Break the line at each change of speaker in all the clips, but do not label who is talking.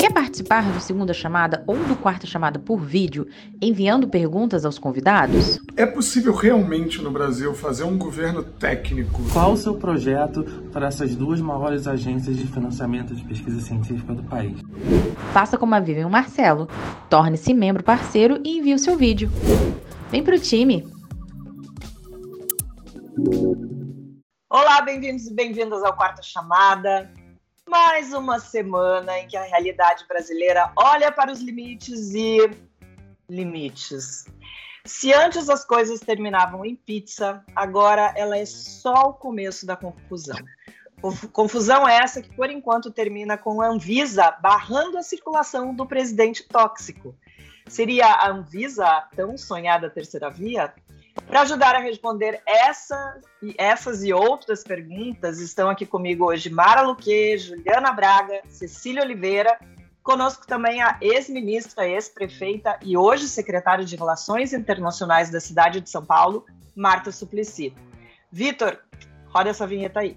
Quer participar do segunda chamada ou do quarta chamada por vídeo, enviando perguntas aos convidados?
É possível realmente no Brasil fazer um governo técnico?
Qual o seu projeto para essas duas maiores agências de financiamento de pesquisa científica do país?
Faça como a Vivian Marcelo. Torne-se membro parceiro e envie o seu vídeo. Vem pro time!
Olá, bem-vindos e bem-vindas ao Quarta Chamada. Mais uma semana em que a realidade brasileira olha para os limites e. limites. Se antes as coisas terminavam em pizza, agora ela é só o começo da confusão. Confusão essa que, por enquanto, termina com a Anvisa barrando a circulação do presidente tóxico. Seria a Anvisa a tão sonhada terceira via? Para ajudar a responder essa, essas e outras perguntas, estão aqui comigo hoje Mara Luque, Juliana Braga, Cecília Oliveira, conosco também a ex-ministra, ex-prefeita e hoje secretária de Relações Internacionais da cidade de São Paulo, Marta Suplicy. Vitor, roda essa vinheta aí.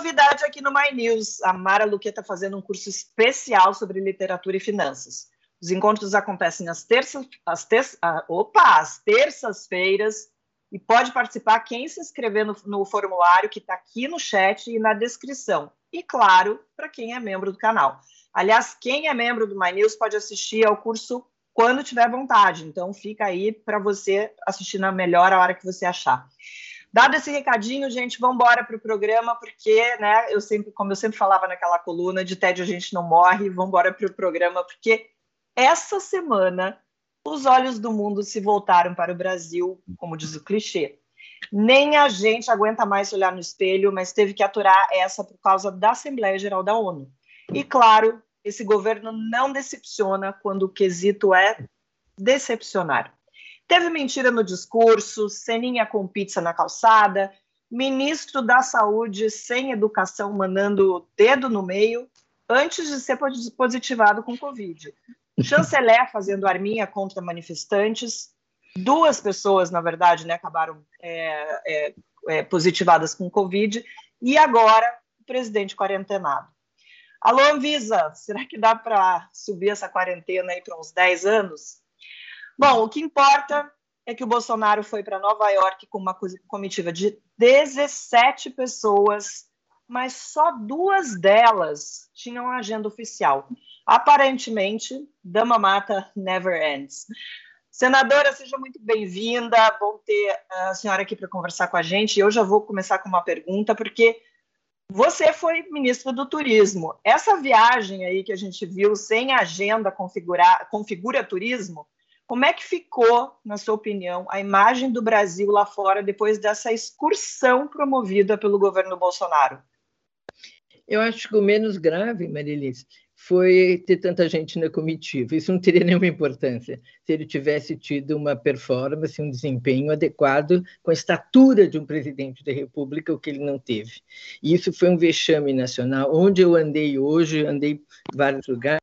Novidade aqui no My News. A Mara Luque está fazendo um curso especial sobre literatura e finanças. Os encontros acontecem às terças, às ter, ah, opa, às terças-feiras e pode participar quem se inscrever no, no formulário que está aqui no chat e na descrição. E claro, para quem é membro do canal. Aliás, quem é membro do My News pode assistir ao curso quando tiver vontade. Então fica aí para você assistir na melhor hora que você achar. Dado esse recadinho, gente, vamos embora para o programa, porque, né, eu sempre, como eu sempre falava naquela coluna, de tédio a gente não morre, vamos embora para o programa, porque essa semana os olhos do mundo se voltaram para o Brasil, como diz o clichê. Nem a gente aguenta mais olhar no espelho, mas teve que aturar essa por causa da Assembleia Geral da ONU. E claro, esse governo não decepciona quando o quesito é decepcionar. Teve mentira no discurso, ceninha com pizza na calçada, ministro da Saúde sem educação mandando dedo no meio antes de ser positivado com Covid. Chanceler fazendo arminha contra manifestantes. Duas pessoas, na verdade, né, acabaram é, é, é, positivadas com Covid. E agora, o presidente quarentenado. Alô, Anvisa, será que dá para subir essa quarentena aí para uns 10 anos? Bom, o que importa é que o Bolsonaro foi para Nova York com uma comitiva de 17 pessoas, mas só duas delas tinham agenda oficial. Aparentemente, Dama Mata never ends. Senadora, seja muito bem-vinda. Bom ter a senhora aqui para conversar com a gente. Eu já vou começar com uma pergunta, porque você foi ministro do Turismo. Essa viagem aí que a gente viu sem agenda configurar, configura turismo? Como é que ficou, na sua opinião, a imagem do Brasil lá fora depois dessa excursão promovida pelo governo Bolsonaro?
Eu acho que o menos grave, Marilis, foi ter tanta gente na comitiva. Isso não teria nenhuma importância se ele tivesse tido uma performance, um desempenho adequado com a estatura de um presidente da República, o que ele não teve. E isso foi um vexame nacional. Onde eu andei hoje, andei em vários lugares,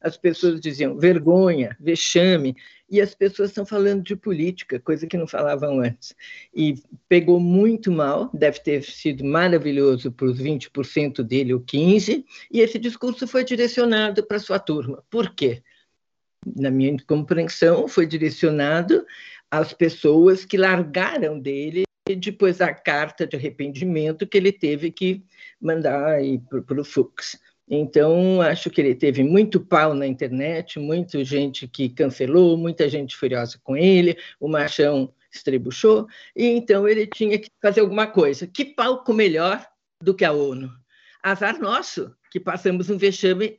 as pessoas diziam vergonha, vexame, e as pessoas estão falando de política, coisa que não falavam antes. E pegou muito mal, deve ter sido maravilhoso para os 20% dele, ou 15%, e esse discurso foi direcionado para sua turma. Por quê? Na minha compreensão, foi direcionado às pessoas que largaram dele depois da carta de arrependimento que ele teve que mandar para o Fux. Então, acho que ele teve muito pau na internet, muita gente que cancelou, muita gente furiosa com ele, o Machão estrebuchou, e então ele tinha que fazer alguma coisa. Que palco melhor do que a ONU? Azar nosso, que passamos um vexame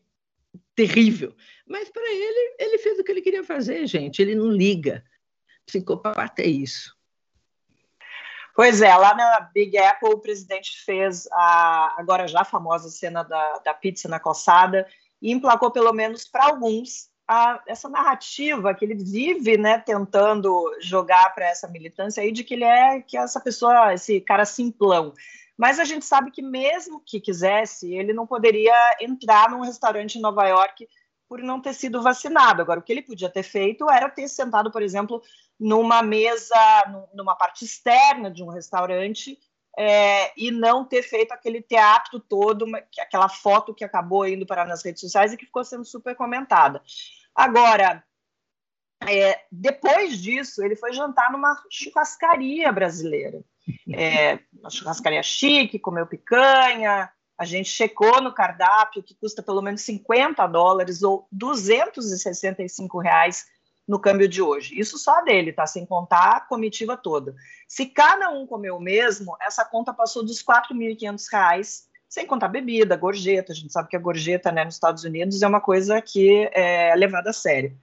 terrível. Mas para ele, ele fez o que ele queria fazer, gente. Ele não liga. Psicopata é isso.
Pois é, lá na Big Apple o presidente fez a agora já famosa cena da, da pizza na calçada e emplacou pelo menos para alguns a, essa narrativa que ele vive, né, tentando jogar para essa militância aí de que ele é que essa pessoa, esse cara simplão. Mas a gente sabe que mesmo que quisesse, ele não poderia entrar num restaurante em Nova York por não ter sido vacinado. Agora, o que ele podia ter feito era ter sentado, por exemplo, numa mesa, numa parte externa de um restaurante, é, e não ter feito aquele teatro todo, aquela foto que acabou indo para nas redes sociais e que ficou sendo super comentada. Agora, é, depois disso, ele foi jantar numa churrascaria brasileira. É, uma churrascaria chique, comeu picanha. A gente checou no cardápio que custa pelo menos 50 dólares ou 265 reais no câmbio de hoje. Isso só dele, tá? Sem contar a comitiva toda. Se cada um comeu o mesmo, essa conta passou dos 4.500 reais, sem contar bebida, gorjeta. A gente sabe que a gorjeta né, nos Estados Unidos é uma coisa que é levada a sério.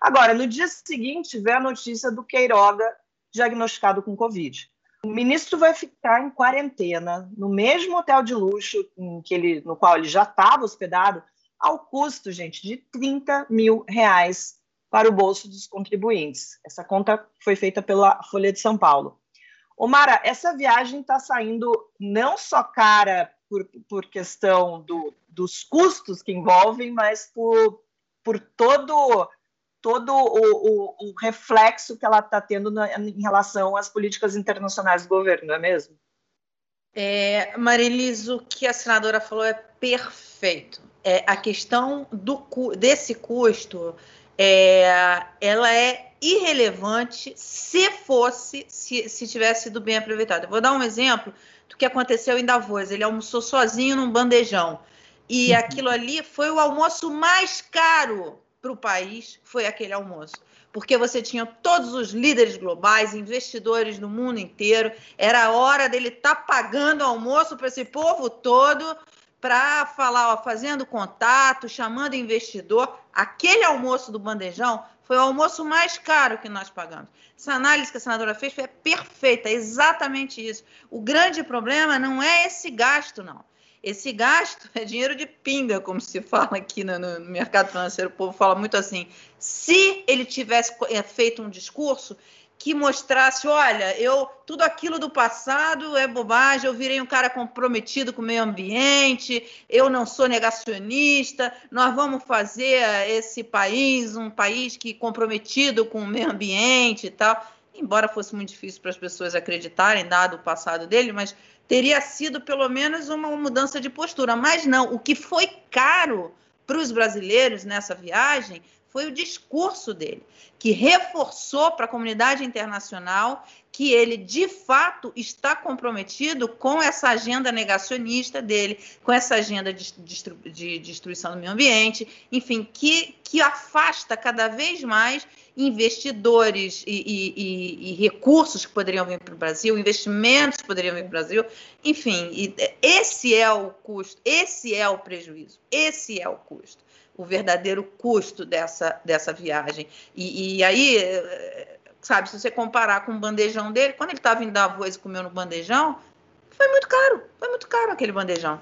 Agora, no dia seguinte, veio a notícia do Queiroga diagnosticado com Covid. O ministro vai ficar em quarentena no mesmo hotel de luxo em que ele, no qual ele já estava hospedado, ao custo, gente, de 30 mil reais para o bolso dos contribuintes. Essa conta foi feita pela Folha de São Paulo. Omara, essa viagem está saindo não só cara por, por questão do, dos custos que envolvem, mas por, por todo, todo o, o, o reflexo que ela está tendo na, em relação às políticas internacionais do governo, não é mesmo?
É, Marilis, o que a senadora falou é perfeito. É, a questão do, desse custo é, ela é irrelevante se fosse, se, se tivesse sido bem aproveitada. vou dar um exemplo do que aconteceu em Davos. Ele almoçou sozinho num bandejão. E uhum. aquilo ali foi o almoço mais caro para o país, foi aquele almoço. Porque você tinha todos os líderes globais, investidores do mundo inteiro. Era a hora dele estar tá pagando almoço para esse povo todo para falar, ó, fazendo contato, chamando investidor. Aquele almoço do bandejão foi o almoço mais caro que nós pagamos. Essa análise que a senadora fez foi perfeita, é exatamente isso. O grande problema não é esse gasto, não. Esse gasto é dinheiro de pinga, como se fala aqui no, no mercado financeiro. O povo fala muito assim. Se ele tivesse é, feito um discurso, que mostrasse, olha, eu tudo aquilo do passado é bobagem, eu virei um cara comprometido com o meio ambiente, eu não sou negacionista, nós vamos fazer esse país um país que comprometido com o meio ambiente e tal. Embora fosse muito difícil para as pessoas acreditarem, dado o passado dele, mas teria sido pelo menos uma mudança de postura. Mas não, o que foi caro para os brasileiros nessa viagem foi o discurso dele, que reforçou para a comunidade internacional que ele, de fato, está comprometido com essa agenda negacionista dele, com essa agenda de, de destruição do meio ambiente, enfim, que, que afasta cada vez mais investidores e, e, e, e recursos que poderiam vir para o Brasil, investimentos que poderiam vir para o Brasil, enfim, esse é o custo, esse é o prejuízo, esse é o custo o verdadeiro custo dessa, dessa viagem. E, e aí, sabe, se você comparar com o bandejão dele, quando ele estava em Davos e comeu no bandejão, foi muito caro, foi muito caro aquele bandejão.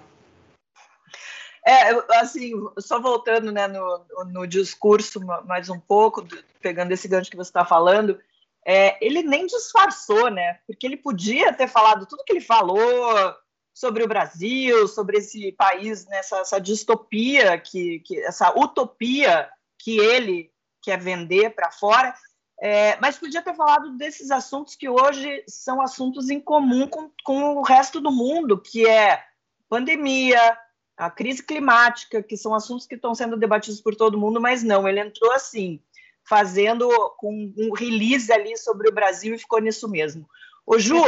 É, assim, só voltando né, no, no discurso mais um pouco, pegando esse gancho que você está falando, é, ele nem disfarçou, né? Porque ele podia ter falado tudo que ele falou, sobre o Brasil, sobre esse país, nessa essa distopia, que, que, essa utopia que ele quer vender para fora, é, mas podia ter falado desses assuntos que hoje são assuntos em comum com, com o resto do mundo, que é pandemia, a crise climática, que são assuntos que estão sendo debatidos por todo mundo, mas não, ele entrou assim, fazendo com um release ali sobre o Brasil e ficou nisso mesmo. Ô, Ju,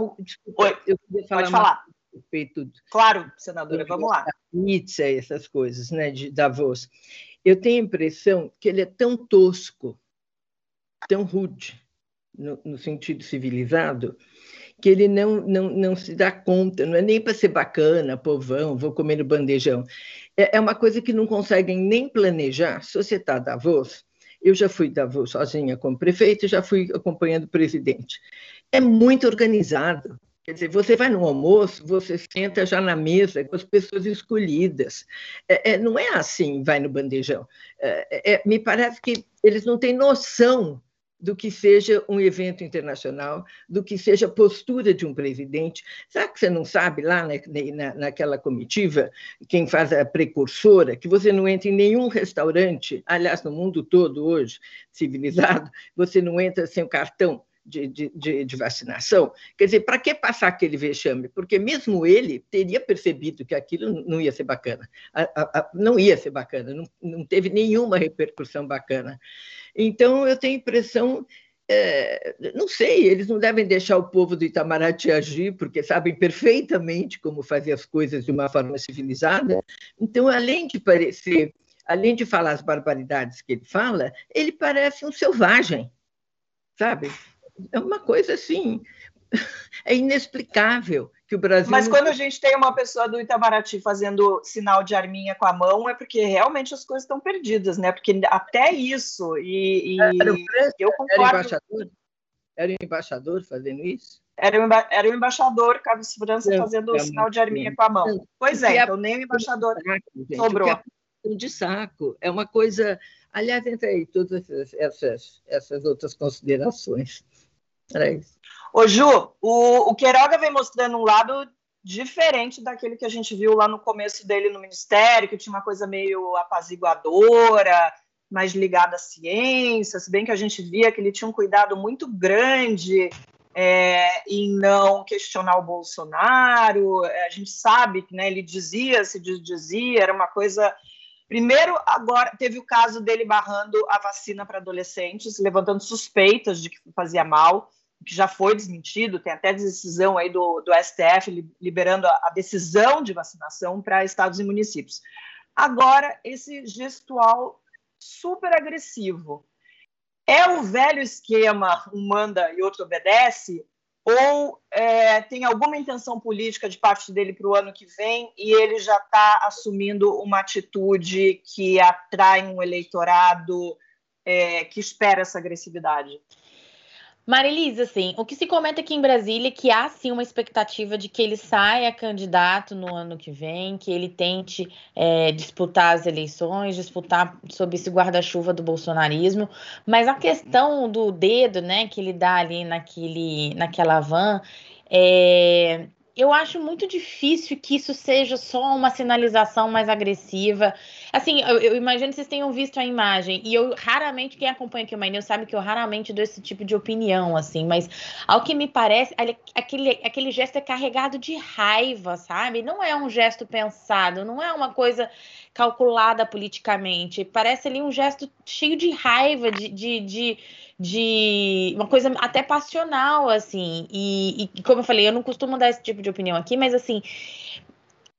Oi, eu queria falar
Pode falar.
respeito.
Claro, senadora, vamos lá.
Nietzsche, essas coisas, né, de Davos. Eu tenho a impressão que ele é tão tosco, tão rude, no, no sentido civilizado, que ele não, não, não se dá conta, não é nem para ser bacana, povão, vou comer no bandejão. É, é uma coisa que não conseguem nem planejar. Se você está Davos, eu já fui Davos sozinha como prefeito, já fui acompanhando o presidente é muito organizado. Quer dizer, você vai no almoço, você senta já na mesa com as pessoas escolhidas. É, é, não é assim, vai no bandejão. É, é, me parece que eles não têm noção do que seja um evento internacional, do que seja a postura de um presidente. Será que você não sabe lá na, na, naquela comitiva, quem faz a precursora, que você não entra em nenhum restaurante, aliás, no mundo todo hoje, civilizado, você não entra sem o cartão de, de, de, vacinação. Quer dizer, para que passar aquele vexame? Porque mesmo ele teria percebido que aquilo não ia ser bacana. A, a, a, não ia ser bacana, não, não teve nenhuma repercussão bacana. Então, eu tenho a impressão é, não sei, eles não devem deixar o povo do Itamaraty agir, porque sabem perfeitamente como fazer as coisas de uma forma civilizada. Então, além de parecer, além de falar as barbaridades que ele fala, ele parece um selvagem, sabe? É uma coisa assim, é inexplicável que o Brasil.
Mas quando a gente tem uma pessoa do Itamaraty fazendo sinal de arminha com a mão, é porque realmente as coisas estão perdidas, né? Porque até isso, e, e era
eu concordo. Era embaixador? Era o embaixador fazendo isso?
Era o, emba era o embaixador Carlos França fazendo o é sinal de arminha com a mão. Pois é, então nem o embaixador saco, sobrou.
É de saco, é uma coisa. Aliás, entre aí todas essas, essas outras considerações. Era isso.
Ô, Ju, o, o Queiroga vem mostrando um lado diferente daquele que a gente viu lá no começo dele no Ministério, que tinha uma coisa meio apaziguadora, mais ligada à ciência, se bem que a gente via que ele tinha um cuidado muito grande é, em não questionar o Bolsonaro. É, a gente sabe que né, ele dizia, se dizia, era uma coisa. Primeiro, agora teve o caso dele barrando a vacina para adolescentes, levantando suspeitas de que fazia mal que já foi desmentido, tem até decisão aí do, do STF liberando a, a decisão de vacinação para estados e municípios. Agora, esse gestual super agressivo. É o velho esquema, um manda e outro obedece, ou é, tem alguma intenção política de parte dele para o ano que vem e ele já está assumindo uma atitude que atrai um eleitorado é, que espera essa agressividade?
Marilisa, assim, o que se comenta aqui em Brasília é que há sim uma expectativa de que ele saia candidato no ano que vem, que ele tente é, disputar as eleições, disputar sob esse guarda-chuva do bolsonarismo, mas a questão do dedo, né, que ele dá ali naquele, naquela van, é, eu acho muito difícil que isso seja só uma sinalização mais agressiva. Assim, eu, eu, imagino que vocês tenham visto a imagem, e eu raramente, quem acompanha aqui o Maineu sabe que eu raramente dou esse tipo de opinião, assim, mas ao que me parece, aquele, aquele gesto é carregado de raiva, sabe? Não é um gesto pensado, não é uma coisa calculada politicamente. Parece ali um gesto cheio de raiva, de, de, de de uma coisa até passional, assim. E, e, como eu falei, eu não costumo dar esse tipo de opinião aqui, mas assim.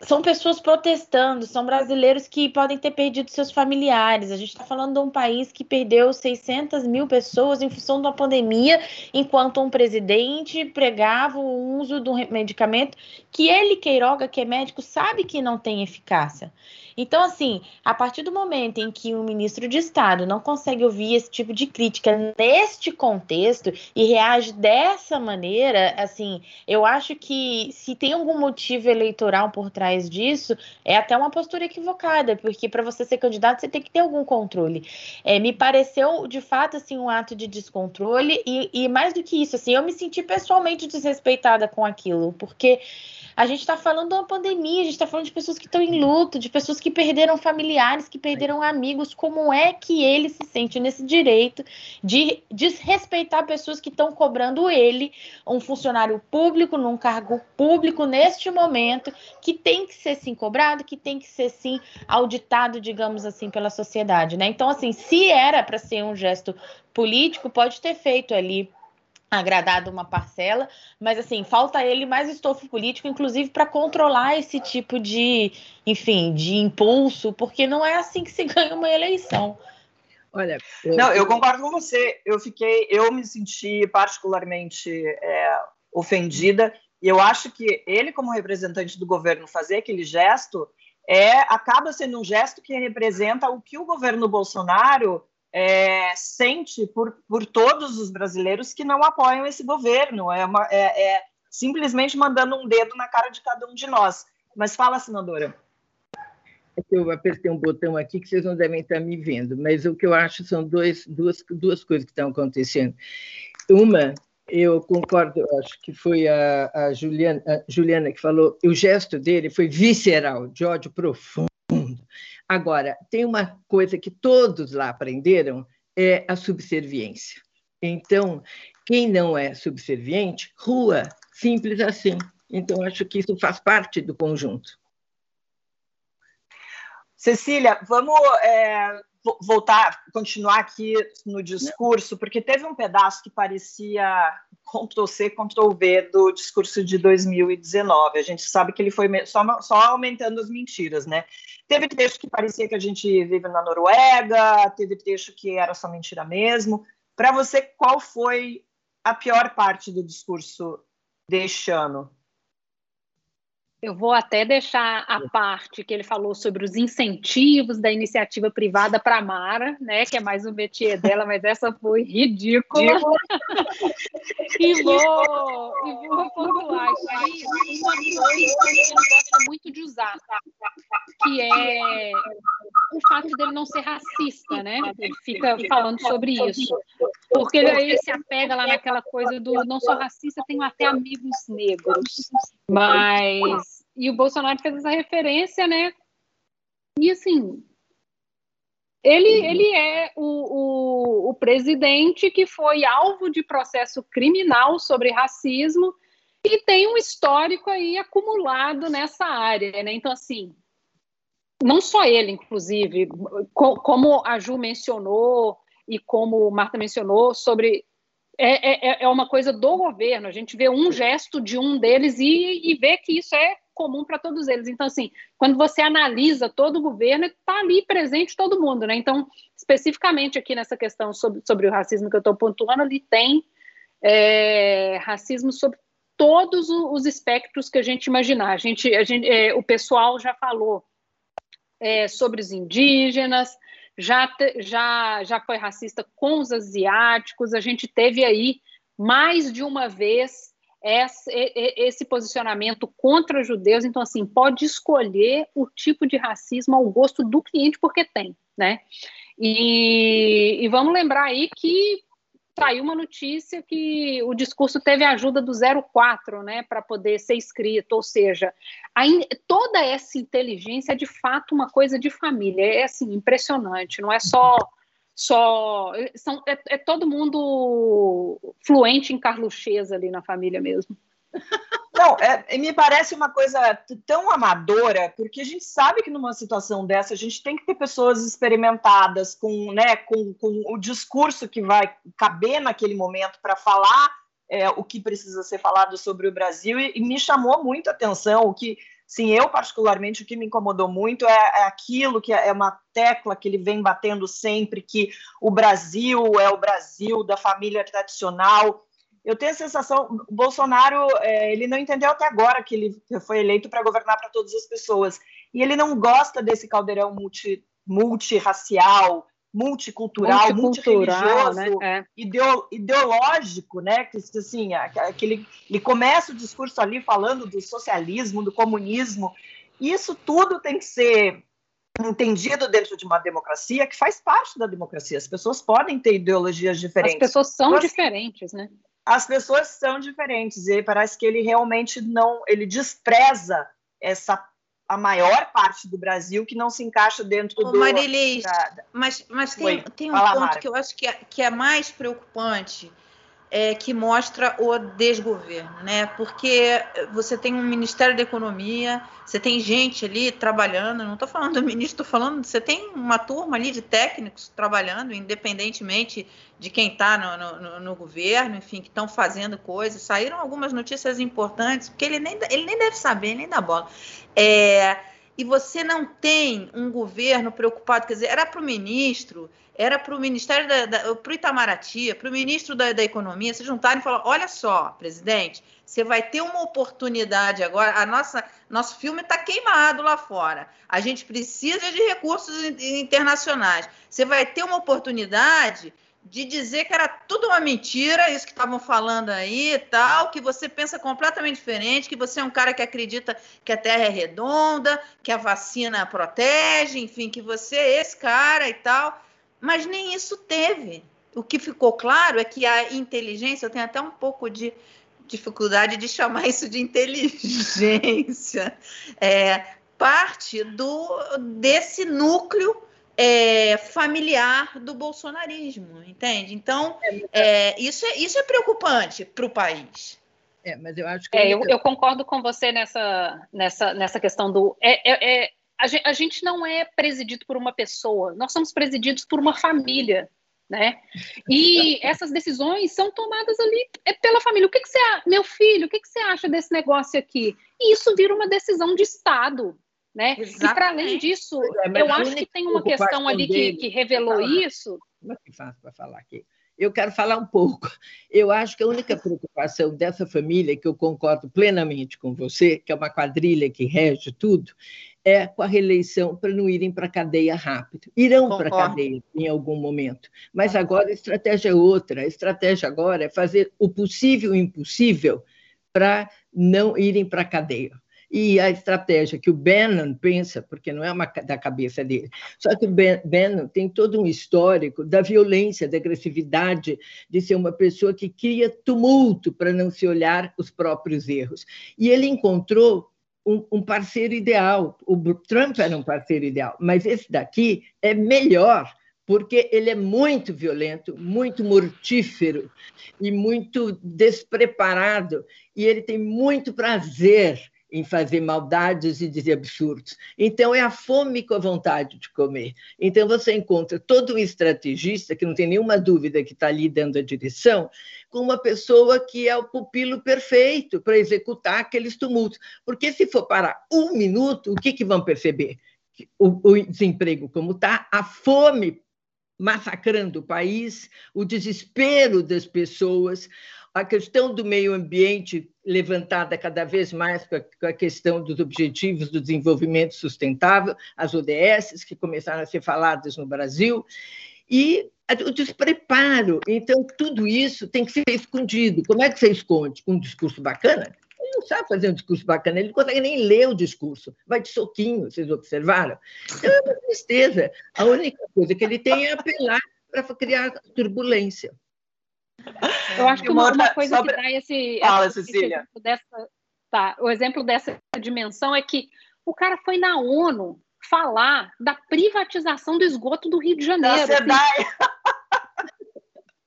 São pessoas protestando, são brasileiros que podem ter perdido seus familiares. A gente está falando de um país que perdeu 600 mil pessoas em função da pandemia, enquanto um presidente pregava o uso de um medicamento que ele, Queiroga, que é médico, sabe que não tem eficácia. Então, assim, a partir do momento em que o ministro de Estado não consegue ouvir esse tipo de crítica neste contexto e reage dessa maneira, assim, eu acho que se tem algum motivo eleitoral por trás disso, é até uma postura equivocada, porque para você ser candidato você tem que ter algum controle. É, me pareceu, de fato, assim, um ato de descontrole e, e mais do que isso, assim, eu me senti pessoalmente desrespeitada com aquilo, porque a gente está falando de uma pandemia, a gente está falando de pessoas que estão em luto, de pessoas que perderam familiares, que perderam amigos. Como é que ele se sente nesse direito de desrespeitar pessoas que estão cobrando ele, um funcionário público, num cargo público, neste momento, que tem que ser sim cobrado, que tem que ser sim auditado, digamos assim, pela sociedade, né? Então, assim, se era para ser um gesto político, pode ter feito ali agradado uma parcela, mas assim, falta ele mais estofo político, inclusive para controlar esse tipo de, enfim, de impulso, porque não é assim que se ganha uma eleição.
Olha, eu... não, eu concordo com você. Eu fiquei, eu me senti particularmente é, ofendida e eu acho que ele, como representante do governo, fazer aquele gesto é acaba sendo um gesto que representa o que o governo Bolsonaro é, sente por, por todos os brasileiros que não apoiam esse governo. É, uma, é, é simplesmente mandando um dedo na cara de cada um de nós. Mas fala, senadora.
Eu apertei um botão aqui que vocês não devem estar me vendo, mas o que eu acho são dois, duas, duas coisas que estão acontecendo. Uma, eu concordo, acho que foi a, a, Juliana, a Juliana que falou, o gesto dele foi visceral, de ódio profundo. Agora, tem uma coisa que todos lá aprenderam, é a subserviência. Então, Quem não é subserviente, rua, simples assim. Então, acho que isso faz parte do conjunto.
Cecília, vamos é, voltar, continuar aqui no discurso, porque teve um pedaço que parecia Ctrl-C, Ctrl-V do discurso de 2019. A gente sabe que ele foi só, só aumentando as mentiras, né? Teve trecho que parecia que a gente vive na Noruega, teve trecho que era só mentira mesmo. Para você, qual foi a pior parte do discurso deste ano?
Eu vou até deixar a parte que ele falou sobre os incentivos da iniciativa privada para a Mara, né, que é mais um métier dela, mas essa foi ridícula. e vou, e vou pontuar aqui uma coisa que ele gosta muito de usar, que é o fato dele não ser racista, né? Ele fica falando sobre isso. Porque ele se apega lá naquela coisa do não sou racista, tenho até amigos negros. Mas. E o Bolsonaro fez essa referência, né? E assim. Ele, ele é o, o, o presidente que foi alvo de processo criminal sobre racismo e tem um histórico aí acumulado nessa área, né? Então, assim, não só ele, inclusive, como a Ju mencionou e como Marta mencionou, sobre é, é, é, uma coisa do governo. A gente vê um gesto de um deles e, e vê que isso é comum para todos eles. Então, assim, quando você analisa todo o governo, está ali presente todo mundo, né? Então, especificamente aqui nessa questão sobre, sobre o racismo que eu estou pontuando, ali tem é, racismo sobre todos os espectros que a gente imaginar. A gente, a gente, é, o pessoal já falou é, sobre os indígenas, já, já, já foi racista com os asiáticos, a gente teve aí mais de uma vez esse, esse posicionamento contra judeus, então assim, pode escolher o tipo de racismo ao gosto do cliente, porque tem, né? E, e vamos lembrar aí que saiu uma notícia que o discurso teve a ajuda do 04, né, para poder ser escrito, ou seja, a, toda essa inteligência é de fato uma coisa de família, é assim, impressionante, não é só só são, é, é todo mundo fluente em carluchês ali na família mesmo.
Não, é, me parece uma coisa tão amadora, porque a gente sabe que numa situação dessa a gente tem que ter pessoas experimentadas com, né, com, com o discurso que vai caber naquele momento para falar é, o que precisa ser falado sobre o Brasil, e, e, me chamou muito a atenção o que. Sim, eu particularmente, o que me incomodou muito é, é aquilo que é uma tecla que ele vem batendo sempre, que o Brasil é o Brasil da família tradicional, eu tenho a sensação, o Bolsonaro, é, ele não entendeu até agora que ele foi eleito para governar para todas as pessoas. E ele não gosta desse caldeirão multi, multirracial, multicultural, multireligioso, né? é. ideológico, né? Que assim, aquele, ele começa o discurso ali falando do socialismo, do comunismo. Isso tudo tem que ser entendido dentro de uma democracia que faz parte da democracia. As pessoas podem ter ideologias diferentes. As
pessoas são diferentes, né?
As pessoas são diferentes e parece que ele realmente não, ele despreza essa a maior parte do Brasil que não se encaixa dentro Ô, do.
Marilis, da, mas, mas tem, tem um ponto Mara. que eu acho que é, que é mais preocupante é, que mostra o desgoverno, né? Porque você tem um Ministério da Economia, você tem gente ali trabalhando, não estou falando do ministro, estou falando, você tem uma turma ali de técnicos trabalhando, independentemente de quem está no, no, no, governo, enfim, que estão fazendo coisas. Saíram algumas notícias importantes, porque ele nem, ele nem deve saber, nem dá bola. É, e você não tem um governo preocupado, quer dizer, era para o ministro era para o Ministério da, para o Itamaraty, para o ministro da, da, Economia se juntarem e falar: olha só, presidente, você vai ter uma oportunidade agora. A nossa nosso filme está queimado lá fora. A gente precisa de recursos internacionais. Você vai ter uma oportunidade de dizer que era tudo uma mentira, isso que estavam falando aí e tal, que você pensa completamente diferente, que você é um cara que acredita que a Terra é redonda, que a vacina protege, enfim, que você é esse cara e tal mas nem isso teve. O que ficou claro é que a inteligência, eu tenho até um pouco de dificuldade de chamar isso de inteligência, é parte do, desse núcleo é, familiar do bolsonarismo, entende? Então, é, isso, é, isso é preocupante para o país.
É, mas eu acho que.
É, eu, eu, concordo com você nessa, nessa, nessa questão do. É, é, é a, gente, a gente não é presidido por uma pessoa, nós somos presididos por uma família. Né? E essas decisões são tomadas ali é pela família. O que, que você, meu filho, o que, que você acha desse negócio aqui? E isso vira uma decisão de Estado, né? Exatamente. E para além disso, é, eu acho que tem uma questão ali que, que revelou isso.
Como é que faz para falar aqui? Eu quero falar um pouco. Eu acho que a única preocupação dessa família, que eu concordo plenamente com você, que é uma quadrilha que rege tudo, é com a reeleição para não irem para a cadeia rápido. Irão para a cadeia em algum momento, mas agora a estratégia é outra. A estratégia agora é fazer o possível e o impossível para não irem para a cadeia e a estratégia que o Bannon pensa, porque não é uma da cabeça dele, só que o Bannon tem todo um histórico da violência, da agressividade, de ser uma pessoa que cria tumulto para não se olhar os próprios erros. E ele encontrou um, um, parceiro ideal. O Trump era um parceiro ideal, mas esse daqui é melhor, porque ele é muito violento, muito mortífero e muito despreparado, e ele tem muito prazer em fazer maldades e dizer absurdos. Então, é a fome com a vontade de comer. Então, você encontra todo um estrategista, que não tem nenhuma dúvida que está ali dando a direção, com uma pessoa que é o pupilo perfeito para executar aqueles tumultos. Porque se for parar um minuto, o que, que vão perceber? O, o desemprego como está, a fome massacrando o país, o desespero das pessoas, a questão do meio ambiente levantada cada vez mais com a questão dos Objetivos do Desenvolvimento Sustentável, as ODS, que começaram a ser faladas no Brasil, e o despreparo. Então, tudo isso tem que ser escondido. Como é que você esconde? Com um discurso bacana? Não sabe fazer um discurso bacana, ele não consegue nem ler o discurso, vai de soquinho, vocês observaram? Então, é uma tristeza. A única coisa que ele tem é apelar para criar turbulência.
Eu acho que uma, uma coisa sobre... que dá esse, Fala, esse Cecília. Dessa, tá, o exemplo dessa dimensão é que o cara foi na ONU falar da privatização do esgoto do Rio de Janeiro. Assim,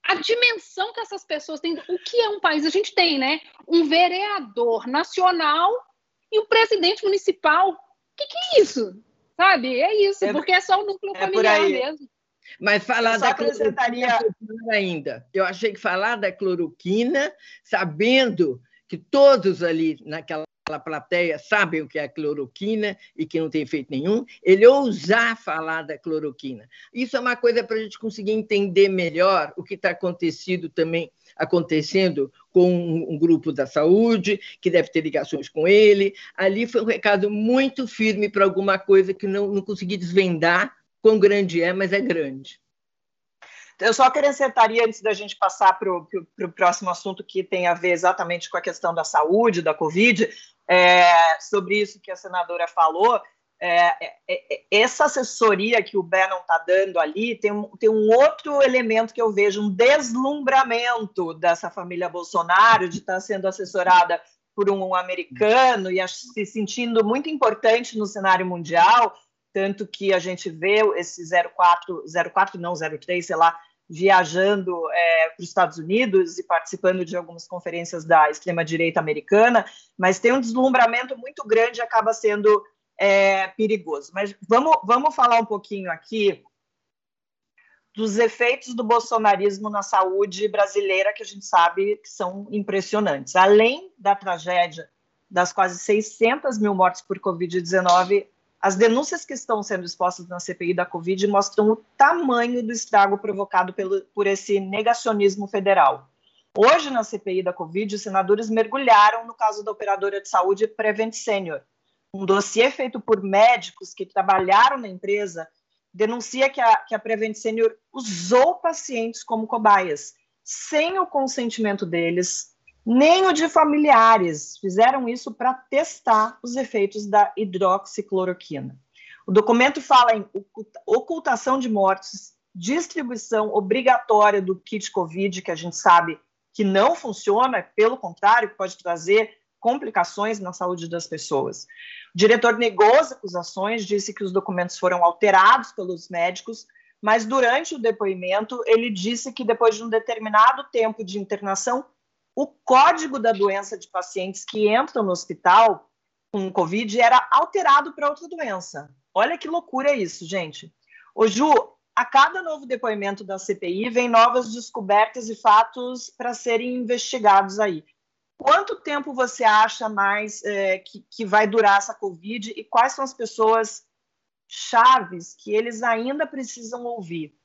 a dimensão que essas pessoas têm, o que é um país? A gente tem, né? Um vereador nacional e o presidente municipal. O que, que é isso? Sabe? É isso, é, porque é só o núcleo é familiar mesmo.
Mas falar da acrescentaria ainda. Eu achei que falar da cloroquina, sabendo que todos ali naquela plateia sabem o que é a cloroquina e que não tem efeito nenhum, ele ousar falar da cloroquina. Isso é uma coisa para a gente conseguir entender melhor o que está acontecendo também acontecendo com um grupo da saúde, que deve ter ligações com ele. Ali foi um recado muito firme para alguma coisa que não, não consegui desvendar quão grande é, mas é grande.
Eu só acrescentaria, antes da gente passar para o próximo assunto que tem a ver exatamente com a questão da saúde, da Covid, é, sobre isso que a senadora falou, é, é, é essa assessoria que o Bannon está dando ali tem um, tem um outro elemento que eu vejo, um deslumbramento dessa família Bolsonaro, de estar tá sendo assessorada por um americano e se sentindo muito importante no cenário mundial, tanto que a gente vê esse 04, 04 não, 03, sei lá, viajando é, para os Estados Unidos e participando de algumas conferências da extrema-direita americana, mas tem um deslumbramento muito grande e acaba sendo é, perigoso. Mas vamos, vamos falar um pouquinho aqui dos efeitos do bolsonarismo na saúde brasileira, que a gente sabe que são impressionantes. Além da tragédia das quase 600 mil mortes por Covid-19, as denúncias que estão sendo expostas na CPI da Covid mostram o tamanho do estrago provocado pelo, por esse negacionismo federal. Hoje, na CPI da Covid, os senadores mergulharam no caso da operadora de saúde Prevent Senior. Um dossiê feito por médicos que trabalharam na empresa denuncia que a, que a Prevent Senior usou pacientes como cobaias, sem o consentimento deles, nem o de familiares. Fizeram isso para testar os efeitos da hidroxicloroquina. O documento fala em ocultação de mortes, distribuição obrigatória do kit COVID, que a gente sabe que não funciona, pelo contrário, pode trazer complicações na saúde das pessoas. O diretor negou as acusações, disse que os documentos foram alterados pelos médicos, mas durante o depoimento ele disse que depois de um determinado tempo de internação, o código da doença de pacientes que entram no hospital com Covid era alterado para outra doença. Olha que loucura isso, gente. Ô Ju, a cada novo depoimento da CPI vem novas descobertas e fatos para serem investigados aí. Quanto tempo você acha mais é, que, que vai durar essa Covid e quais são as pessoas chaves que eles ainda precisam ouvir?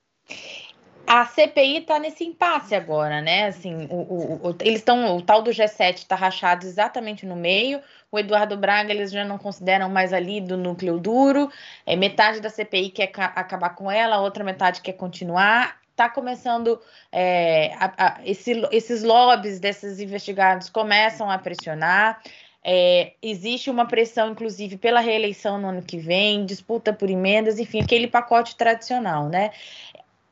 A CPI está nesse impasse agora, né? Assim, o, o, o eles estão, o tal do G7 está rachado exatamente no meio. O Eduardo Braga eles já não consideram mais ali do núcleo duro. É, metade da CPI quer acabar com ela, outra metade quer continuar. Está começando é, a, a, esse, esses lobbies desses investigados começam a pressionar. É, existe uma pressão, inclusive, pela reeleição no ano que vem, disputa por emendas, enfim, aquele pacote tradicional, né?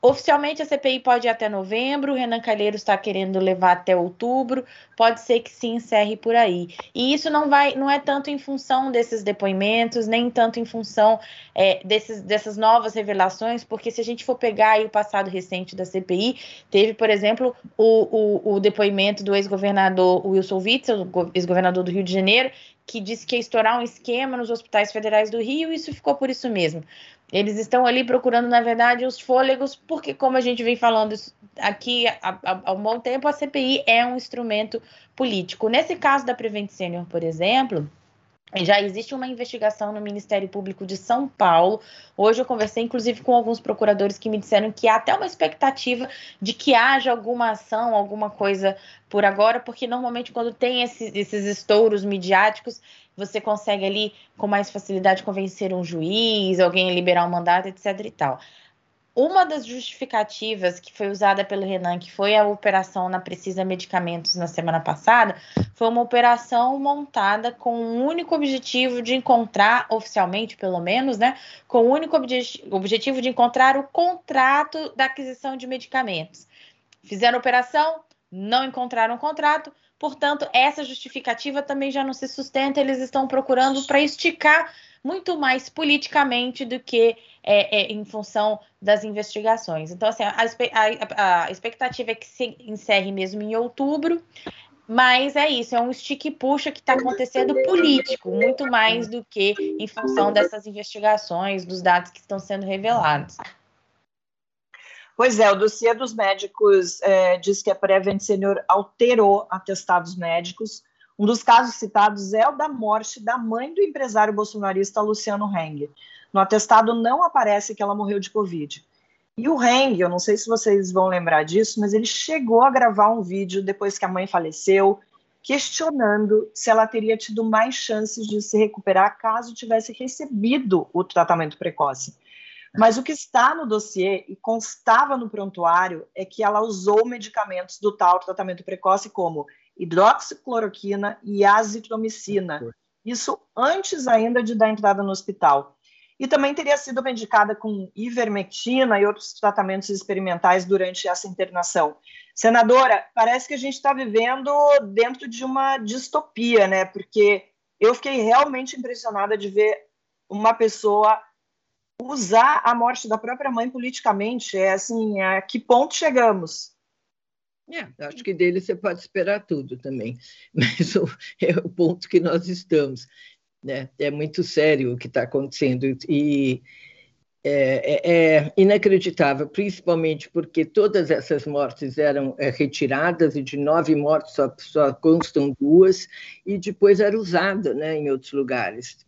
Oficialmente a CPI pode ir até novembro, o Renan Calheiros está querendo levar até outubro, pode ser que se encerre por aí. E isso não vai, não é tanto em função desses depoimentos, nem tanto em função é, desses, dessas novas revelações, porque se a gente for pegar o passado recente da CPI, teve, por exemplo, o, o, o depoimento do ex-governador Wilson Witzel, ex-governador do Rio de Janeiro, que disse que ia estourar um esquema nos hospitais federais do Rio, e isso ficou por isso mesmo. Eles estão ali procurando, na verdade, os fôlegos, porque, como a gente vem falando aqui há, um bom tempo, a CPI é um instrumento político. Nesse caso da Prevent Senior, por exemplo, já existe uma investigação no Ministério Público de São Paulo. Hoje eu conversei, inclusive, com alguns procuradores que me disseram que há até uma expectativa de que haja alguma ação, alguma coisa por agora, porque normalmente quando tem esses, esses estouros midiáticos, você consegue ali com mais facilidade convencer um juiz, alguém a liberar um mandato, etc e tal. Uma das justificativas que foi usada pelo Renan, que foi a operação na Precisa Medicamentos na semana passada, foi uma operação montada com o único objetivo de encontrar, oficialmente pelo menos, né, com o único obje objetivo de encontrar o contrato da aquisição de medicamentos. Fizeram a operação, não encontraram o contrato, Portanto, essa justificativa também já não se sustenta, eles estão procurando para esticar muito mais politicamente do que é, é, em função das investigações. Então, assim, a, a, a, expectativa é que se encerre mesmo em outubro, mas é isso, é um stick puxa que está acontecendo político, muito mais do que em função dessas investigações, dos dados que estão sendo revelados.
Pois é, o dossiê dos médicos é, diz que a Prevent Senior alterou atestados médicos. Um dos casos citados é o da morte da mãe do empresário bolsonarista Luciano Heng. No atestado não aparece que ela morreu de Covid. E o Heng, eu não sei se vocês vão lembrar disso, mas ele chegou a gravar um vídeo depois que a mãe faleceu, questionando se ela teria tido mais chances de se recuperar caso tivesse recebido o tratamento precoce. Mas o que está no dossiê e constava no prontuário é que ela usou medicamentos do tal tratamento precoce como hidroxicloroquina e azitromicina. Isso antes ainda de dar entrada no hospital. E também teria sido medicada com ivermectina e outros tratamentos experimentais durante essa internação. Senadora, parece que a gente está vivendo dentro de uma distopia, né? Porque eu fiquei realmente impressionada de ver uma pessoa usar a morte da própria mãe politicamente. É assim, a que ponto chegamos?
É, acho que dele você pode esperar tudo também, mas o, é o ponto que nós estamos. Né? É muito sério o que está acontecendo e é, é, é, inacreditável, principalmente porque todas essas mortes eram é, retiradas e de nove mortes só, só constam duas e depois era usada né, em outros lugares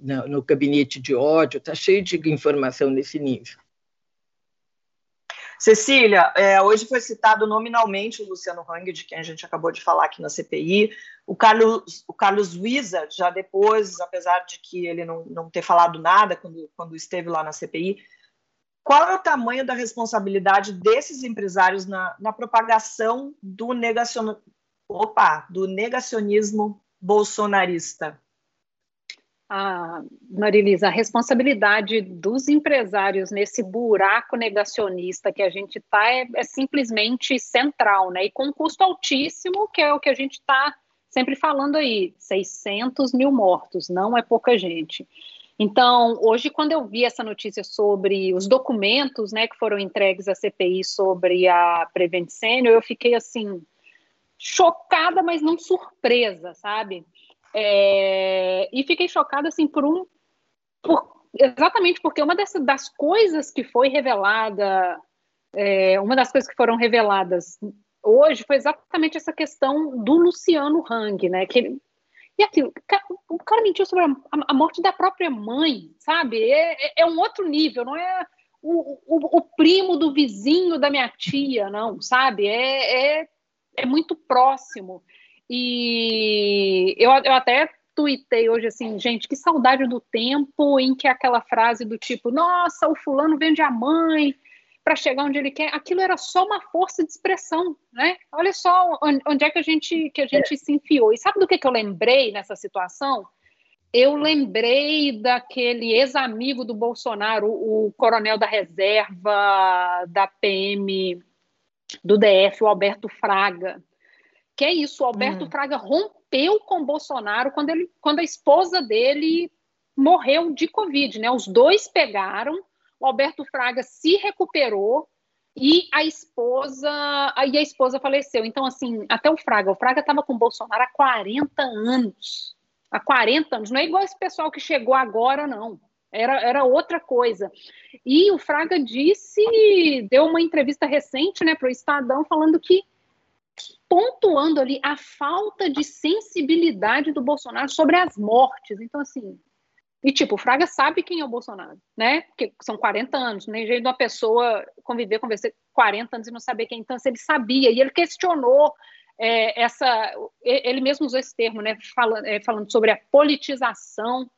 no gabinete de ódio, está cheio de informação nesse nível.
Cecília, é, hoje foi citado nominalmente o Luciano Hang, de quem a gente acabou de falar aqui na CPI. O Carlos, o Carlos Luiza, já depois, apesar de que ele não, não ter falado nada quando, quando esteve lá na CPI, qual é o tamanho da responsabilidade desses empresários na, na propagação do, negacion... Opa, do negacionismo bolsonarista?
A Marilisa, a responsabilidade dos empresários nesse buraco negacionista que a gente está é, é, simplesmente central, né? E com custo altíssimo, que é o que a gente está sempre falando aí, 600 mil mortos, não é pouca gente. Então, hoje, quando eu vi essa notícia sobre os documentos né, que foram entregues à CPI sobre a Prevent Senior, eu fiquei assim, chocada, mas não surpresa, sabe? É, e fiquei chocada assim por um. Por, exatamente porque uma dessas, das coisas que foi revelada, é, uma das coisas que foram reveladas hoje foi exatamente essa questão do Luciano Hang, né? Que ele, e aquilo, o cara mentiu sobre a, a morte da própria mãe, sabe? É, é, é um outro nível, não é o, o, o, primo do vizinho da minha tia, não, sabe? É, é, é muito próximo. E eu, eu até tuitei hoje assim, gente, que saudade do tempo em que aquela frase do tipo, nossa, o fulano vende a mãe, para chegar onde ele quer, aquilo era só uma força de expressão, né? Olha só onde é que a gente que a gente é. se enfiou. E sabe do que, que eu lembrei nessa situação? Eu lembrei daquele ex-amigo do Bolsonaro, o coronel da reserva da PM do DF, o Alberto Fraga. Que é isso, o Alberto hum. Fraga rompeu com o Bolsonaro quando, ele, quando a esposa dele morreu de Covid, né? Os dois pegaram o Alberto Fraga se recuperou e a esposa e a esposa faleceu. Então, assim, até o Fraga, o Fraga estava com Bolsonaro há 40 anos. Há 40 anos. Não é igual esse pessoal que chegou agora, não. Era, era outra coisa. E o Fraga disse, deu uma entrevista recente né, para o Estadão, falando que, pontuando ali a falta de sensibilidade do Bolsonaro sobre as mortes. Então, assim, e, tipo, o Fraga sabe quem é o Bolsonaro, né? Porque são 40 anos, nem jeito de uma pessoa conviver você 40 anos e não saber quem. Então, ele sabia, e ele questionou é, essa. Ele mesmo usou esse termo, né? É, falando sobre a politização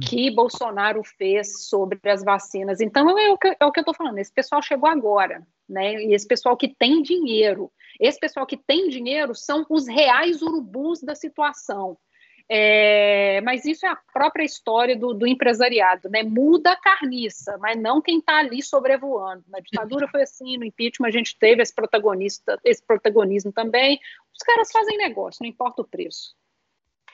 que Bolsonaro fez sobre as vacinas. Então, é o que, é o que eu estou falando. Esse pessoal chegou agora, né? E esse pessoal que tem dinheiro. Esse pessoal que tem dinheiro são os reais urubus da situação. É, mas isso é a própria história do, do, empresariado, né? Muda a carniça, mas não quem está ali sobrevoando. Na ditadura foi assim, no impeachment a gente teve esse protagonista, esse protagonismo também. Os caras fazem negócio, não importa o preço.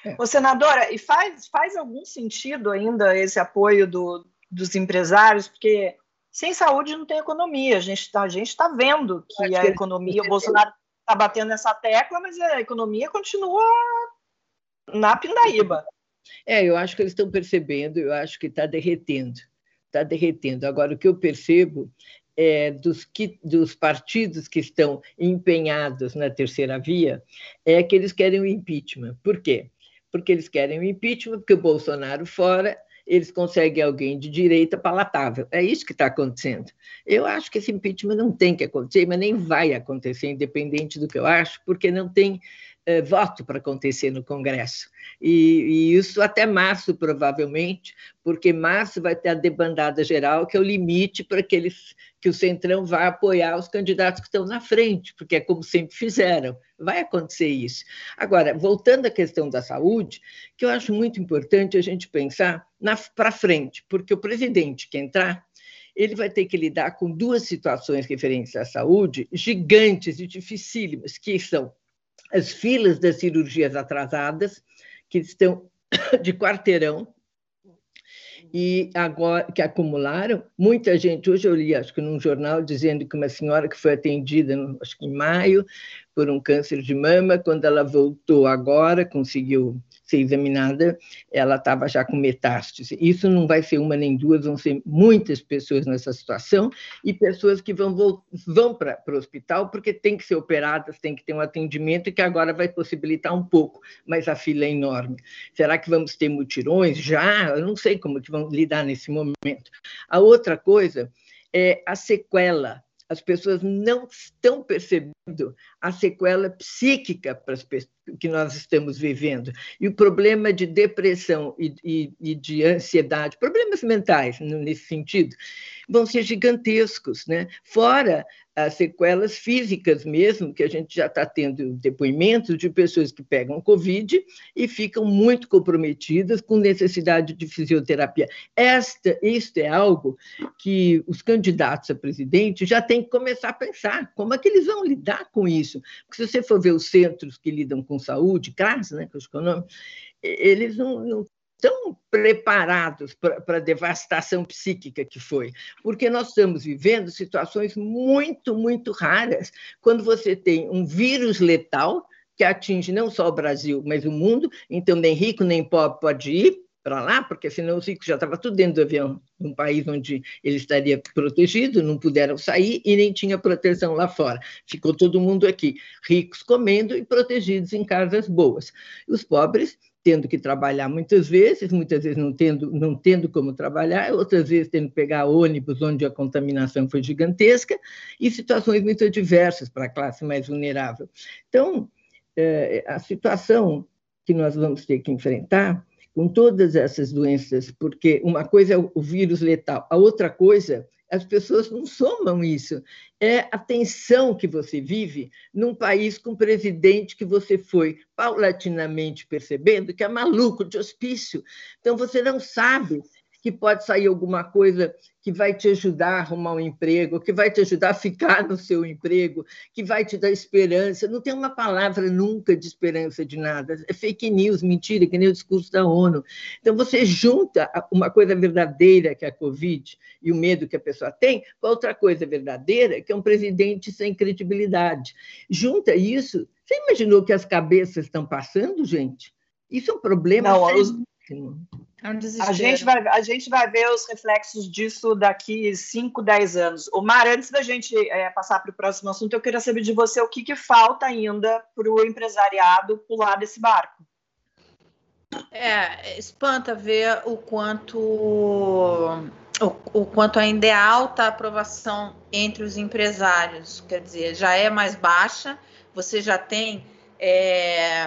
É. Ô, senadora, e faz, faz algum sentido ainda esse apoio do, dos empresários? Porque sem saúde não tem economia. A gente está tá vendo que a economia, o Bolsonaro está batendo nessa tecla, mas a economia continua na Pindaíba.
É, eu acho que eles estão percebendo, eu acho que está derretendo. Está derretendo. Agora, o que eu percebo é, dos, que, dos partidos que estão empenhados na terceira via é que eles querem o impeachment. Por quê? Porque eles querem o impeachment, porque o Bolsonaro fora, eles conseguem alguém de direita palatável. É isso que está acontecendo. Eu acho que esse impeachment não tem que acontecer, mas nem vai acontecer, independente do que eu acho, porque não tem eh, voto para acontecer no Congresso. E, e, isso até março, provavelmente, porque março vai ter a debandada geral, que é o limite para que, eles, que o Centrão vá apoiar os candidatos que estão na frente, porque é como sempre fizeram. Vai acontecer isso. Agora, voltando à questão da saúde, que eu acho muito importante a gente pensar para frente, porque o presidente que entrar ele vai ter que lidar com duas situações referentes à saúde gigantes e dificílimas, que são as filas das cirurgias atrasadas, que estão de quarteirão, e agora que acumularam muita gente. Hoje eu li, acho que num jornal, dizendo que uma senhora que foi atendida, acho que em maio, por um câncer de mama, quando ela voltou agora, conseguiu ser examinada, ela estava já com metástase. Isso não vai ser uma nem duas, vão ser muitas pessoas nessa situação e pessoas que vão, vão para o hospital porque tem que ser operadas, tem que ter um atendimento que agora vai possibilitar um pouco, mas a fila é enorme. Será que vamos ter mutirões? Já, eu não sei como que vão lidar nesse momento. A outra coisa é a sequela as pessoas não estão percebendo a sequela psíquica que nós estamos vivendo. E o problema de depressão e, e, e de ansiedade, problemas mentais nesse sentido, vão ser gigantescos, né? Fora as sequelas físicas mesmo, que a gente já está tendo depoimentos de pessoas que pegam Covid e ficam muito comprometidas com necessidade de fisioterapia. Esta, isto é algo que os candidatos a presidente já têm que começar a pensar, como é que eles vão lidar com isso? Porque se você for ver os centros que lidam com saúde, CAS, né, que é o nome, eles não, não tão preparados para a devastação psíquica que foi, porque nós estamos vivendo situações muito, muito raras, quando você tem um vírus letal que atinge não só o Brasil, mas o mundo, então nem rico nem pobre pode ir para lá, porque senão os ricos já estavam tudo dentro do avião, num país onde ele estaria protegido, não puderam sair e nem tinha proteção lá fora. Ficou todo mundo aqui, ricos comendo e protegidos em casas boas. Os pobres tendo que trabalhar muitas vezes, muitas vezes não tendo, não tendo como trabalhar, outras vezes tendo que pegar ônibus onde a contaminação foi gigantesca, e situações muito adversas para a classe mais vulnerável. Então, é, a situação que nós vamos ter que enfrentar com todas essas doenças, porque uma coisa é o vírus letal, a outra coisa as pessoas não somam isso. É a tensão que você vive num país com um presidente que você foi paulatinamente percebendo que é maluco de hospício. Então, você não sabe que pode sair alguma coisa que vai te ajudar a arrumar um emprego, que vai te ajudar a ficar no seu emprego, que vai te dar esperança. Não tem uma palavra nunca de esperança de nada. É fake news, mentira, que nem o discurso da ONU. Então, você junta uma coisa verdadeira, que é a Covid, e o medo que a pessoa tem, com outra coisa verdadeira, que é um presidente sem credibilidade. Junta isso. Você imaginou que as cabeças estão passando, gente? Isso é um problema. Não, os,
é um a, gente vai, a gente vai ver os reflexos disso daqui 5, 10 anos. O Mar, antes da gente é, passar para o próximo assunto, eu queria saber de você o que, que falta ainda para o empresariado pular desse barco.
É, espanta ver o quanto o, o, quanto ainda é alta a aprovação entre os empresários. Quer dizer, já é mais baixa, você já tem. É,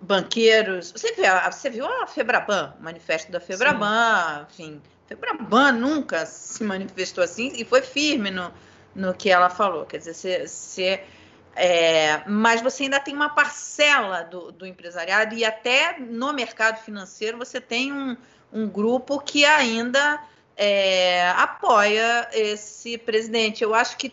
banqueiros. Você viu, você viu a Febraban, o manifesto da Febraban, Sim. enfim. Febraban nunca se manifestou assim e foi firme no, no que ela falou. Quer dizer, você, você é, mas você ainda tem uma parcela do, do, empresariado e até no mercado financeiro você tem um, um grupo que ainda é, apoia esse presidente. Eu acho que,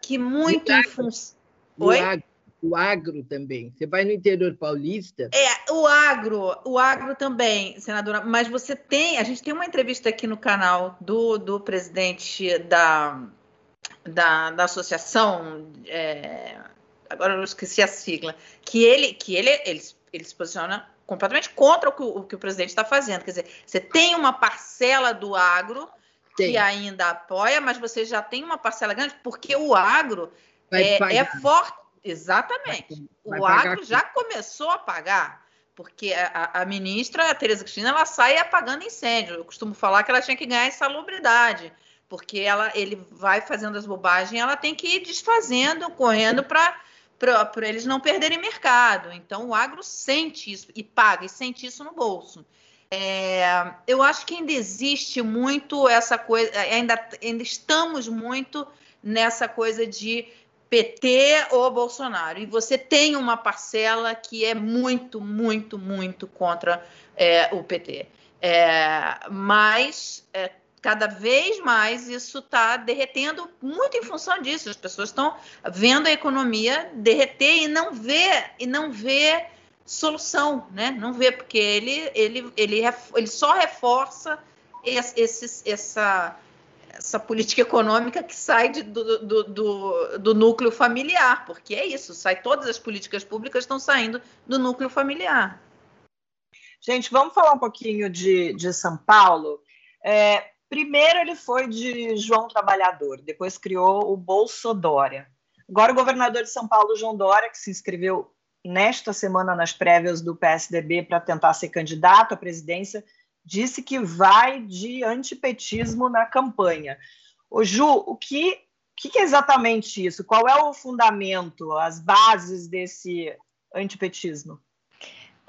que muito em função.
Oi? O agro também. Você vai no interior paulista.
É, o agro, o agro também, senadora. Mas você tem, a gente tem uma entrevista aqui no canal do, do presidente da, da, da associação, é, agora eu esqueci a sigla, que ele, que ele, ele, ele se posiciona completamente contra o que o, o, que o presidente está fazendo. Quer dizer, você tem uma parcela do agro tem. que ainda apoia, mas você já tem uma parcela grande, porque o agro é, é forte Exatamente. Vai, vai o agro já começou a pagar, porque a, a ministra, a Tereza Cristina, ela sai apagando incêndio. Eu costumo falar que ela tinha que ganhar insalubridade, porque ela, ele vai fazendo as bobagens, ela tem que ir desfazendo, correndo para para eles não perderem mercado. Então, o agro sente isso e paga, e sente isso no bolso. É, eu acho que ainda existe muito essa coisa, ainda, ainda estamos muito nessa coisa de PT ou Bolsonaro. E você tem uma parcela que é muito, muito, muito contra é, o PT. É, mas é, cada vez mais isso está derretendo muito em função disso. As pessoas estão vendo a economia derreter e não vê e não vê solução, né? Não vê porque ele ele ele, ele só reforça esse, esse, essa essa política econômica que sai de, do, do, do, do, núcleo familiar, porque é isso, sai todas as políticas públicas estão saindo do núcleo familiar.
Gente, vamos falar um pouquinho de, de São Paulo. É, primeiro ele foi de João Trabalhador, depois criou o Bolsodória. Agora o governador de São Paulo, João Dória, que se inscreveu nesta semana nas prévias do PSDB para tentar ser candidato à presidência, disse que vai de antipetismo na campanha. O Ju, o que, que é exatamente isso? Qual é o fundamento, as bases desse antipetismo?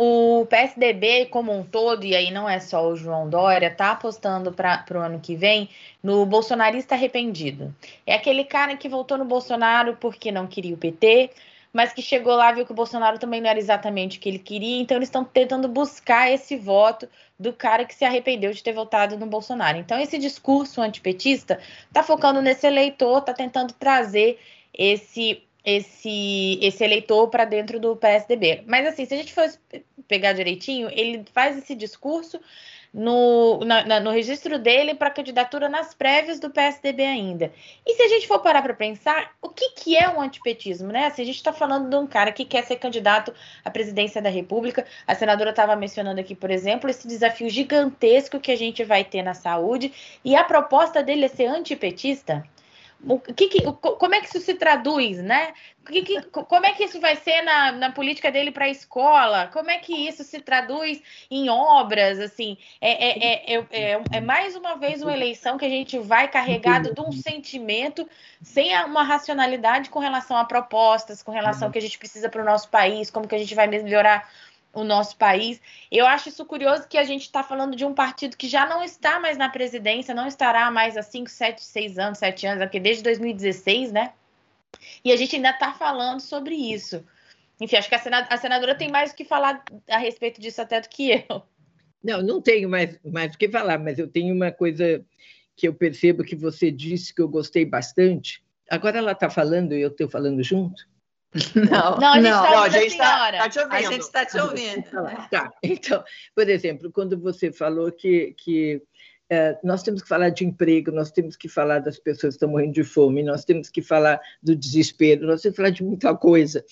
o PSDB como um todo, e aí não é só o João Dória, tá apostando para o ano que vem no bolsonarista arrependido. É aquele cara que voltou no Bolsonaro porque não queria o PT, mas que chegou lá viu que o Bolsonaro também não era exatamente o que ele queria, então eles estão tentando buscar esse voto do cara que se arrependeu de ter votado no Bolsonaro. Então esse discurso antipetista está focando nesse eleitor, está tentando trazer esse esse esse eleitor para dentro do PSDB. Mas assim, se a gente for pegar direitinho, ele faz esse discurso no, na, no registro dele para candidatura nas prévias do PSDB ainda. E se a gente for parar para pensar, o que, que é um antipetismo, né? Se a gente está falando de um cara que quer ser candidato à presidência da República, a senadora estava mencionando aqui, por exemplo, esse desafio gigantesco que a gente vai ter na saúde, e a proposta dele é ser antipetista. O que, que, como é que isso se traduz, né? Que, que, como é que isso vai ser na, na política dele para a escola? Como é que isso se traduz em obras? Assim, é, é, é, é, é mais uma vez uma eleição que a gente vai carregado de um sentimento sem uma racionalidade com relação a propostas, com relação ao que a gente precisa para o nosso país, como que a gente vai melhorar o nosso país. Eu acho isso curioso que a gente está falando de um partido que já não está mais na presidência, não estará mais há 5, 7, 6 anos, 7 anos, aqui desde 2016, né? E a gente ainda está falando sobre isso. Enfim, acho que a senadora tem mais o que falar a respeito disso até do que eu.
Não, não tenho mais, mais o que falar, mas eu tenho uma coisa que eu percebo que você disse que eu gostei bastante. Agora ela está falando e eu estou falando junto?
Não, não, a gente está tá te ouvindo. A gente está te ouvindo.
Tá, então, por exemplo, quando você falou que, que é, nós temos que falar de emprego, nós temos que falar das pessoas que estão morrendo de fome, nós temos que falar do desespero, nós temos que falar de muita coisa.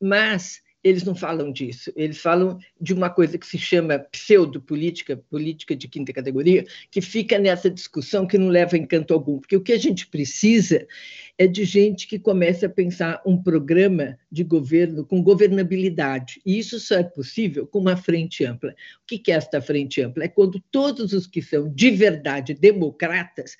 Mas eles não falam disso. Eles falam de uma coisa que se chama pseudopolítica, política de quinta categoria, que fica nessa discussão que não leva em canto algum. Porque o que a gente precisa é de gente que comece a pensar um programa de governo com governabilidade. E isso só é possível com uma frente ampla. O que é esta frente ampla? É quando todos os que são de verdade democratas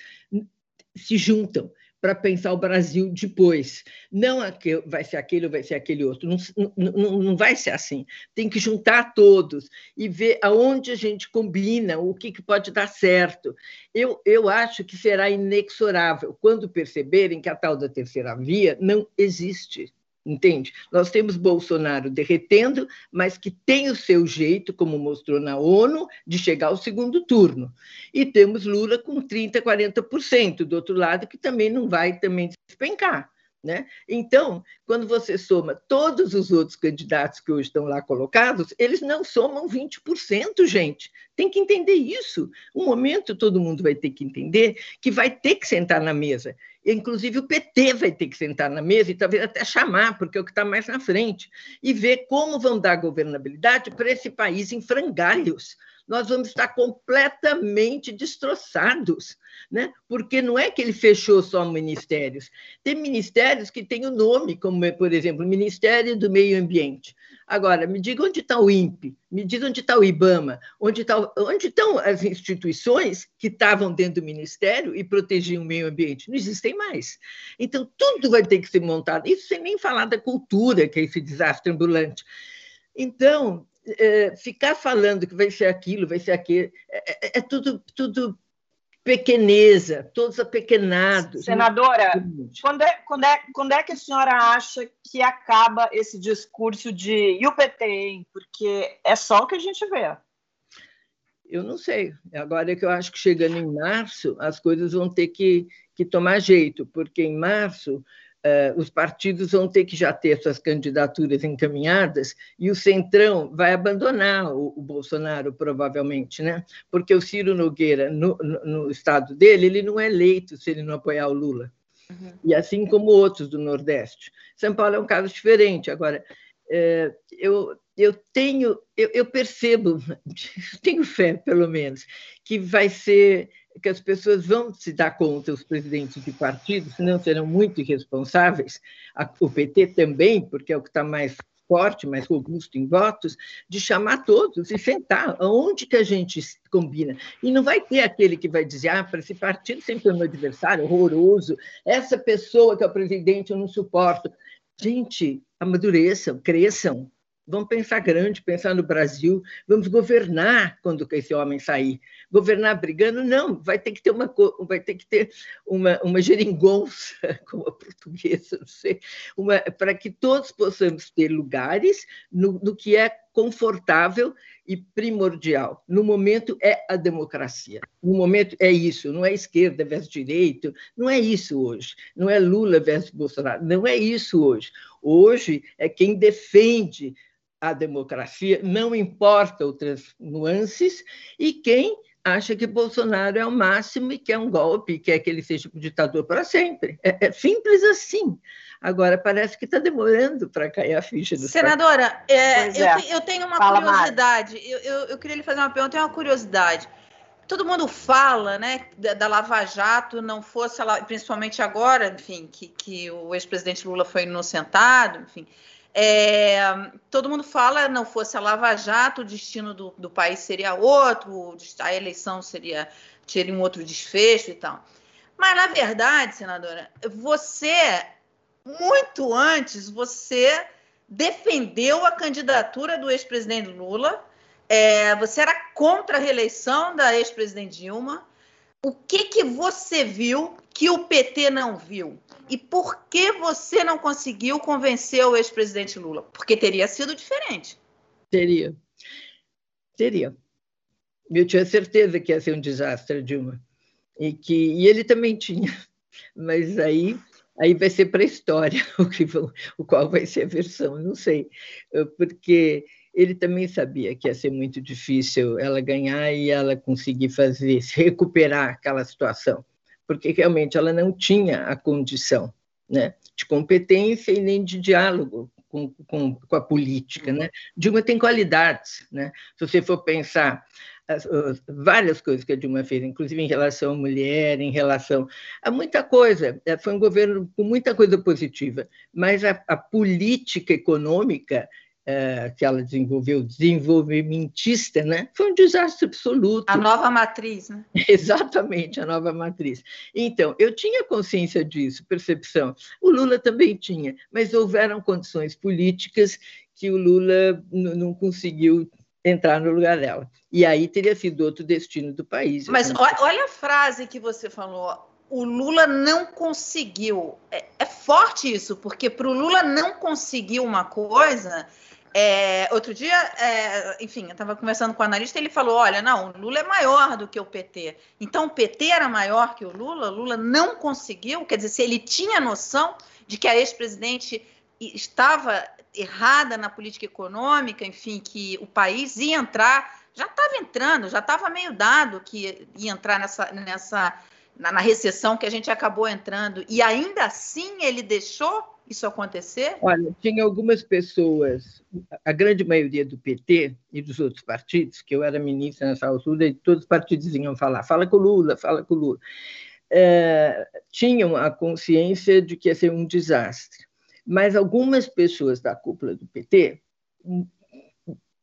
se juntam para pensar o Brasil depois. Não aquele, vai ser aquele ou vai ser aquele outro. Não, não, não vai ser assim. Tem que juntar todos e ver aonde a gente combina, o que, que pode dar certo. Eu, eu acho que será inexorável quando perceberem que a tal da terceira via não existe entende? Nós temos Bolsonaro derretendo, mas que tem o seu jeito, como mostrou na ONU, de chegar ao segundo turno. E temos Lula com 30%, 40% do outro lado, que também não vai também despencar. Né? Então, quando você soma todos os outros candidatos que hoje estão lá colocados, eles não somam 20%, gente. Tem que entender isso. Um momento todo mundo vai ter que entender que vai ter que sentar na mesa. Inclusive o PT vai ter que sentar na mesa e talvez até chamar, porque é o que está mais na frente, e ver como vão dar governabilidade para esse país em frangalhos nós vamos estar completamente destroçados, né? porque não é que ele fechou só ministérios. Tem ministérios que têm o nome, como, por exemplo, o Ministério do Meio Ambiente. Agora, me diga onde está o INPE, me diga onde está o IBAMA, onde, onde estão as instituições que estavam dentro do Ministério e protegiam o meio ambiente? Não existem mais. Então, tudo vai ter que ser montado. Isso sem nem falar da cultura, que é esse desastre ambulante. Então, é, ficar falando que vai ser aquilo, vai ser aquilo, é, é, é tudo, tudo pequeneza, todos apequenados.
Senadora, quando é, quando, é, quando é que a senhora acha que acaba esse discurso de e o PT, hein? Porque é só o que a gente vê.
Eu não sei. Agora é que eu acho que chegando em março, as coisas vão ter que, que tomar jeito, porque em março Uh, os partidos vão ter que já ter suas candidaturas encaminhadas e o Centrão vai abandonar o, o Bolsonaro, provavelmente, né? porque o Ciro Nogueira, no, no, no, estado dele, ele não é eleito se ele não apoiar o Lula. Uhum. E assim como outros do Nordeste. São Paulo é um caso diferente. Agora, uh, eu, eu tenho, eu, eu percebo, tenho fé, pelo menos, que vai ser que as pessoas vão se dar conta, os presidentes de partidos, senão serão muito irresponsáveis, o PT também, porque é o que está mais forte, mais robusto em votos, de chamar todos e sentar aonde que a gente combina. E não vai ter aquele que vai dizer, ah, para esse partido sempre é meu adversário, horroroso, essa pessoa que é o presidente eu não suporto. Gente, amadureçam, cresçam, Vamos pensar grande, pensar no Brasil, vamos governar quando esse homem sair. Governar brigando, não, vai ter que ter uma, vai ter que ter uma, uma geringonça, como a portuguesa, não sei, para que todos possamos ter lugares no, no que é confortável e primordial. No momento é a democracia. No momento é isso, não é esquerda versus direito, não é isso hoje. Não é Lula versus Bolsonaro, não é isso hoje. Hoje é quem defende a democracia, não importa outras nuances, e quem acha que Bolsonaro é o máximo e quer um golpe, quer que ele seja um ditador para sempre. É, é, simples assim. Agora, parece que está demorando para cair a ficha do
Senadora, é, eu, é. Eu, tenho uma Fala curiosidade. Eu, eu, eu, queria lhe fazer uma pergunta, eu tenho uma curiosidade. Todo mundo fala né, da, da Lava Jato, não fosse, principalmente agora, enfim, que, que o ex-presidente Lula foi inocentado, enfim. É, todo mundo fala, não fosse a Lava Jato, o destino do, do país seria outro, a eleição seria teria um outro desfecho e tal. Mas, na verdade, senadora, você, muito antes, você defendeu a candidatura do ex-presidente Lula, é, você era contra a reeleição da ex-presidente Dilma. O que, que você viu que o PT não viu? E por que você não conseguiu convencer o ex-presidente Lula? Porque teria sido diferente.
Teria. Teria. Eu tinha certeza que ia ser um desastre, Dilma. E, que, e ele também tinha. Mas aí, aí vai ser para a história o, que o qual vai ser a versão, não sei. Porque ele também sabia que ia ser muito difícil ela ganhar e ela conseguir fazer, recuperar aquela situação porque realmente ela não tinha a condição né, de competência e nem de diálogo com, com, com a política. Né? Dilma tem qualidades. Né? Se você for pensar as, as, várias coisas que a Dilma fez, inclusive em relação à mulher, em relação a muita coisa. É, foi um governo com muita coisa positiva, mas a, a política econômica é, que ela desenvolveu, desenvolvimentista, né? foi um desastre absoluto.
A nova matriz, né?
Exatamente, a nova matriz. Então, eu tinha consciência disso, percepção. O Lula também tinha, mas houveram condições políticas que o Lula não conseguiu entrar no lugar dela. E aí teria sido outro destino do país.
Mas olha a frase que você falou. O Lula não conseguiu. É, é forte isso, porque para o Lula não conseguir uma coisa, é, outro dia, é, enfim, eu estava conversando com o analista e ele falou: olha, não, o Lula é maior do que o PT. Então, o PT era maior que o Lula, Lula não conseguiu, quer dizer, se ele tinha noção de que a ex-presidente estava errada na política econômica, enfim, que o país ia entrar, já estava entrando, já estava meio dado que ia entrar nessa, nessa na, na recessão que a gente acabou entrando, e ainda assim ele deixou isso acontecer?
Olha, tinha algumas pessoas, a grande maioria do PT e dos outros partidos, que eu era ministra nessa altura, e todos os partidos vinham falar, fala com o Lula, fala com o Lula, é, tinham a consciência de que ia ser um desastre. Mas algumas pessoas da cúpula do PT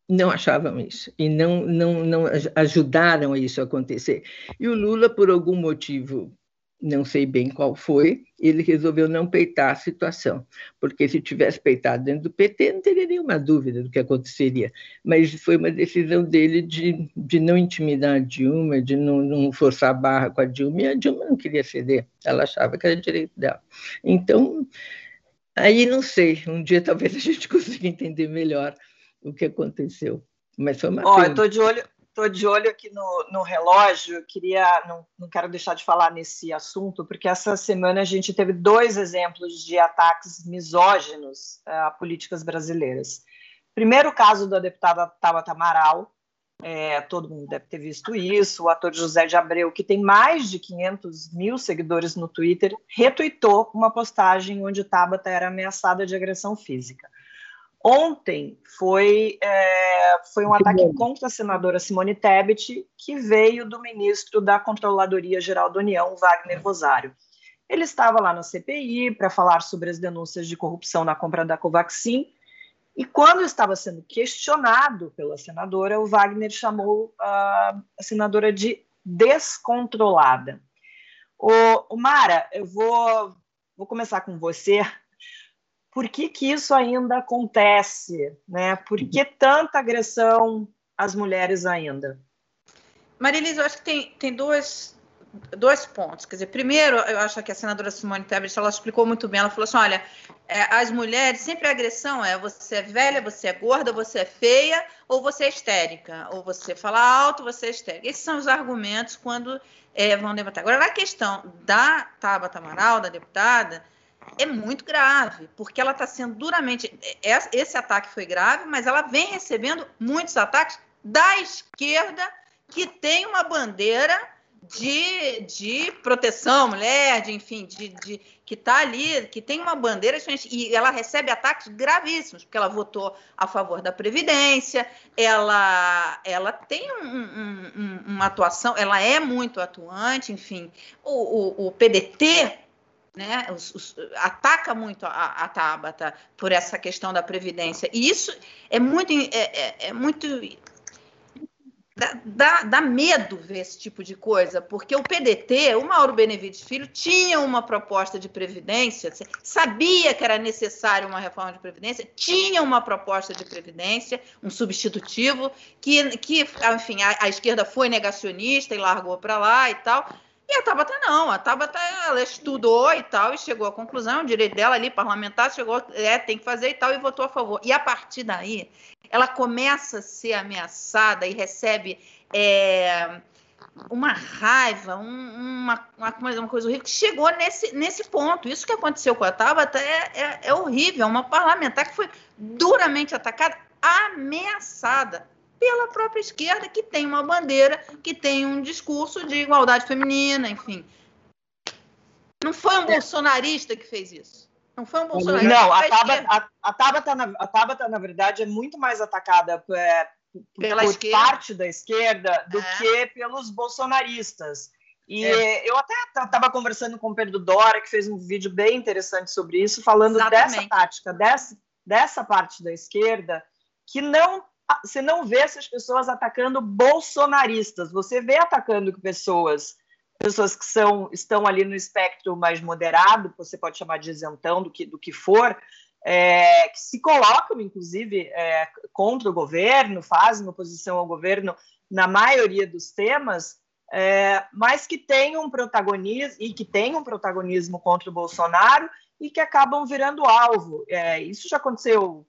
não achavam isso e não, não, não ajudaram a isso acontecer. E o Lula, por algum motivo não sei bem qual foi, ele resolveu não peitar a situação, porque se tivesse peitado dentro do PT, não teria nenhuma dúvida do que aconteceria. Mas foi uma decisão dele de, de não intimidar a Dilma, de não, não forçar a barra com a Dilma, e a Dilma não queria ceder, ela achava que era direito dela. Então, aí não sei, um dia talvez a gente consiga entender melhor o que aconteceu. Mas foi uma
Ó, eu estou de olho, Estou de olho aqui no, no relógio, queria, não, não quero deixar de falar nesse assunto, porque essa semana a gente teve dois exemplos de ataques misóginos eh, a políticas brasileiras. Primeiro caso da deputada Tabata Amaral, é, todo mundo deve ter visto isso, o ator José de Abreu, que tem mais de 500 mil seguidores no Twitter, retuitou uma postagem onde Tabata era ameaçada de agressão física. Ontem foi, é, foi um ataque contra a senadora Simone Tebet, que veio do ministro da Controladoria Geral da União, Wagner Rosário. Ele estava lá na CPI para falar sobre as denúncias de corrupção na compra da Covaxin, e quando estava sendo questionado pela senadora, o Wagner chamou a, a senadora de descontrolada. O, o Mara, eu vou, vou começar com você por que, que isso ainda acontece? Né? Por que tanta agressão às mulheres ainda?
Marilisa, eu acho que tem, tem duas, dois pontos. Quer dizer, primeiro, eu acho que a senadora Simone Tebet ela explicou muito bem. Ela falou assim: olha, é, as mulheres, sempre a agressão é você é velha, você é gorda, você é feia, ou você é histérica, ou você fala alto, você é histérica. Esses são os argumentos quando é, vão debater. Agora, na questão da Tabata Amaral, da deputada, é muito grave, porque ela está sendo duramente. É, é, esse ataque foi grave, mas ela vem recebendo muitos ataques da esquerda que tem uma bandeira de, de proteção mulher, de, enfim, de, de que está ali, que tem uma bandeira e ela recebe ataques gravíssimos, porque ela votou a favor da Previdência, ela, ela tem um, um, um, uma atuação, ela é muito atuante, enfim, o, o, o PDT né, os, os, ataca muito a, a Tabata por essa questão da Previdência, e isso é muito, é, é, é muito Dá, dá, dá, medo ver esse tipo de coisa, porque o PDT, o Mauro Benevides Filho, tinha uma proposta de previdência, sabia que era necessária uma reforma de previdência, tinha uma proposta de previdência, um substitutivo, que, que enfim, a, a esquerda foi negacionista e largou para lá e tal. E a Tabata não, a Tabata ela estudou e tal e chegou à conclusão, o direito dela ali, parlamentar, chegou, é, tem que fazer e tal, e votou a favor. E a partir daí, ela começa a ser ameaçada e recebe é, uma raiva, um, uma, uma, uma, coisa horrível, que chegou nesse, nesse ponto. Isso que aconteceu com a Tabata é, é, é horrível. É uma parlamentar que foi duramente atacada, ameaçada pela própria esquerda, que tem uma bandeira, que tem um discurso de igualdade feminina, enfim. Não foi um é. bolsonarista que fez isso. Não foi um Bolsonaro.
Não, a Tabata, a, a, Tabata, na, a Tabata, na verdade, é muito mais atacada é, Pela por esquerda. parte da esquerda do é. que pelos bolsonaristas. E é. eu até estava conversando com o Pedro Dora, que fez um vídeo bem interessante sobre isso, falando Exatamente. dessa tática, dessa, dessa parte da esquerda, que não você não vê essas pessoas atacando bolsonaristas, você vê atacando pessoas pessoas que são, estão ali no espectro mais moderado, você pode chamar de isentão, do que, do que for, é, que se colocam, inclusive, é, contra o governo, fazem oposição ao governo na maioria dos temas, é, mas que têm um protagonismo e que têm um protagonismo contra o Bolsonaro e que acabam virando alvo. É, isso já aconteceu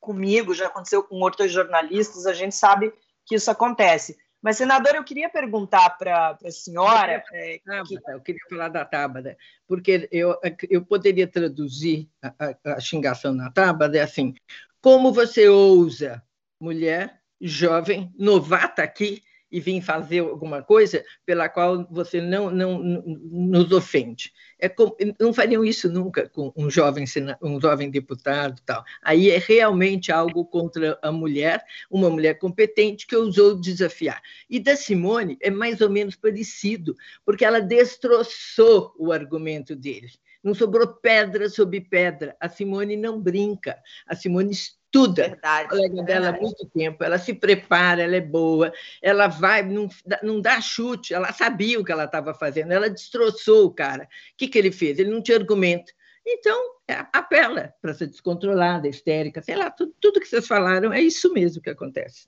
comigo, já aconteceu com outros jornalistas, a gente sabe que isso acontece. Mas, senadora, eu queria perguntar para a senhora.
É, que... Eu queria falar da Tábada, porque eu, eu poderia traduzir a, a, a xingação na Tábada é assim: como você ousa, mulher, jovem, novata aqui, e vir fazer alguma coisa pela qual você não, não, não nos ofende. É como, não fariam isso nunca com um jovem, um jovem deputado tal. Aí é realmente algo contra a mulher, uma mulher competente que ousou desafiar. E da Simone é mais ou menos parecido, porque ela destroçou o argumento deles. Não sobrou pedra sobre pedra. A Simone não brinca. A Simone estuda verdade, a colega dela há muito tempo, ela se prepara, ela é boa, ela vai, não, não dá chute, ela sabia o que ela estava fazendo, ela destroçou o cara. O que, que ele fez? Ele não tinha argumento. Então, é, apela para ser descontrolada, histérica, sei lá, tudo, tudo que vocês falaram é isso mesmo que acontece.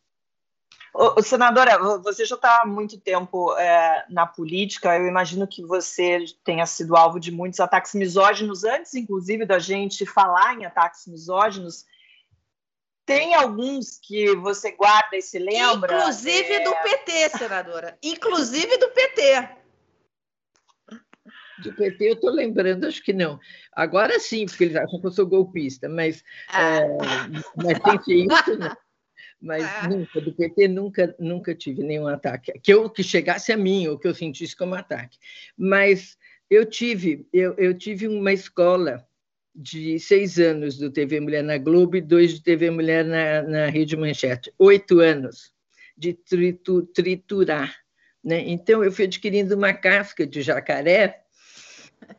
Ô, senadora, você já está há muito tempo é, na política. Eu imagino que você tenha sido alvo de muitos ataques misóginos, antes, inclusive, da gente falar em ataques misóginos. Tem alguns que você guarda e se lembra?
Inclusive é... do PT, senadora. Inclusive do PT.
Do PT eu estou lembrando, acho que não. Agora sim, porque eles acham que eu sou golpista, mas, ah. é, mas tem isso, não. Mas ah. nunca, do PT nunca, nunca tive nenhum ataque. Que, eu, que chegasse a mim, ou que eu sentisse como ataque. Mas eu tive, eu, eu tive uma escola de seis anos do TV Mulher na Globo e dois de TV Mulher na, na Rede Manchete. Oito anos de tritu, triturar. Né? Então, eu fui adquirindo uma casca de jacaré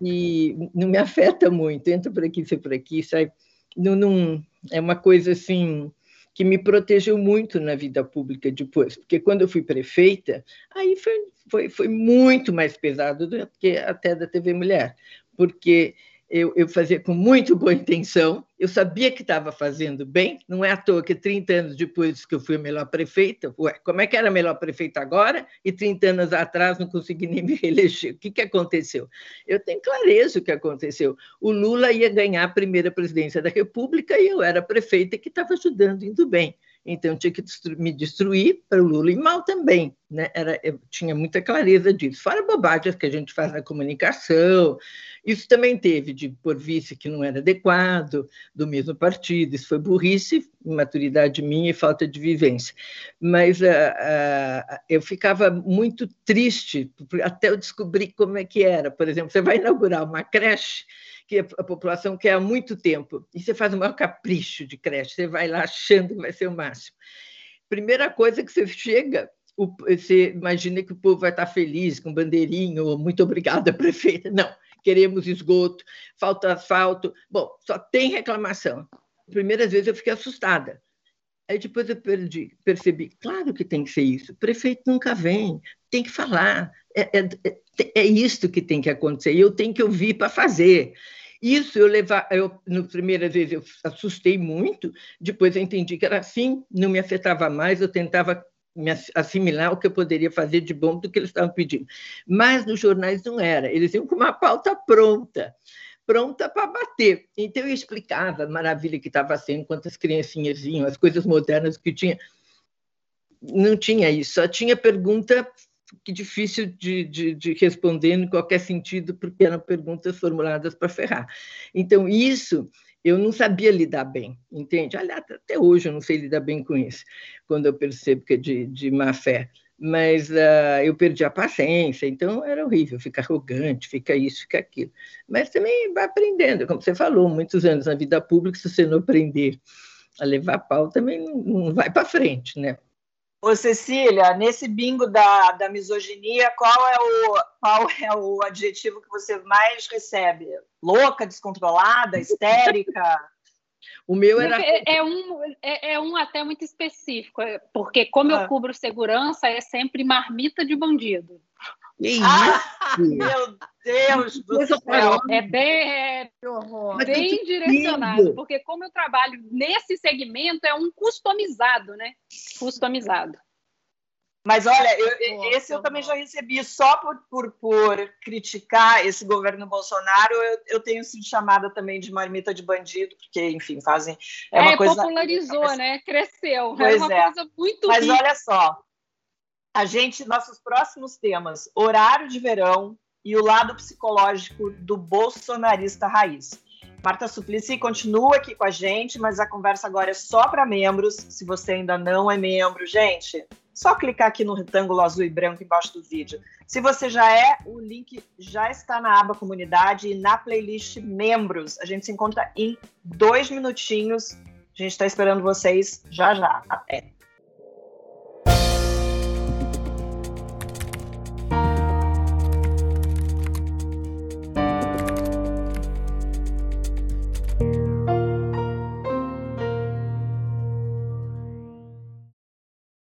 e não me afeta muito. Entra por aqui, sai por aqui, sai. Não, não, é uma coisa assim que me protegeu muito na vida pública depois, porque quando eu fui prefeita, aí foi, foi, foi muito mais pesado do que até da TV Mulher, porque eu, eu fazia com muito boa intenção, eu sabia que estava fazendo bem, não é à toa que 30 anos depois que eu fui a melhor prefeita, ué, como é que era a melhor prefeita agora e 30 anos atrás não consegui nem me reeleger? O que, que aconteceu? Eu tenho clareza o que aconteceu. O Lula ia ganhar a primeira presidência da República e eu era prefeita que estava ajudando, indo bem. Então, tinha que me destruir para o Lula e mal também. Né? Era, eu tinha muita clareza disso. Fora bobagens que a gente faz na comunicação, isso também teve de por vice que não era adequado, do mesmo partido, isso foi burrice, imaturidade minha e falta de vivência. Mas uh, uh, eu ficava muito triste, até eu descobrir como é que era. Por exemplo, você vai inaugurar uma creche que a população quer há muito tempo. E você faz o maior capricho de creche, você vai lá achando que vai ser o máximo. Primeira coisa que você chega, você imagina que o povo vai estar feliz com bandeirinho, muito obrigada, prefeita. Não, queremos esgoto, falta asfalto. Bom, só tem reclamação. Primeiras vezes eu fiquei assustada. Aí depois eu perdi, percebi, claro que tem que ser isso. O prefeito nunca vem, tem que falar. É, é, é, é isso que tem que acontecer. E eu tenho que ouvir para fazer. Isso eu levar, eu na primeira vez eu assustei muito, depois eu entendi que era assim, não me afetava mais, eu tentava me assimilar o que eu poderia fazer de bom do que eles estavam pedindo. Mas nos jornais não era, eles iam com uma pauta pronta, pronta para bater. Então eu explicava a maravilha que estava sendo, quantas criancinhas vinham, as coisas modernas que tinha. Não tinha isso, só tinha pergunta que difícil de, de, de, responder em qualquer sentido, porque eram perguntas formuladas para ferrar. Então, isso eu não sabia lidar bem, entende? Aliás, até hoje eu não sei lidar bem com isso, quando eu percebo que é de, de má fé. Mas uh, eu perdi a paciência, então era horrível, fica arrogante, fica isso, fica aquilo. Mas também vai aprendendo, como você falou, muitos anos na vida pública, se você não aprender a levar pau, também não, não vai para frente, né?
Ô, Cecília, nesse bingo da, da misoginia, qual é, o, qual é o adjetivo que você mais recebe? Louca, descontrolada, histérica?
O meu era. É, é um, é, é, um até muito específico, é, porque como ah. eu cubro segurança, é sempre marmita de bandido.
Ah, meu Deus do céu!
É bem, é bem direcionado, porque como eu trabalho nesse segmento, é um customizado, né? Customizado.
Mas olha, eu, esse eu também já recebi só por, por, por criticar esse governo Bolsonaro. Eu, eu, tenho sido chamada também de marmita de bandido, porque, enfim, fazem.
É, uma é, coisa, popularizou, né? Cresceu.
Pois
é uma
é.
coisa muito
Mas
rica.
olha só, a gente, nossos próximos temas: horário de verão e o lado psicológico do bolsonarista raiz. Marta Suplicy continua aqui com a gente, mas a conversa agora é só para membros. Se você ainda não é membro, gente, só clicar aqui no retângulo azul e branco embaixo do vídeo. Se você já é, o link já está na aba comunidade e na playlist membros. A gente se encontra em dois minutinhos. A gente está esperando vocês já já. Até.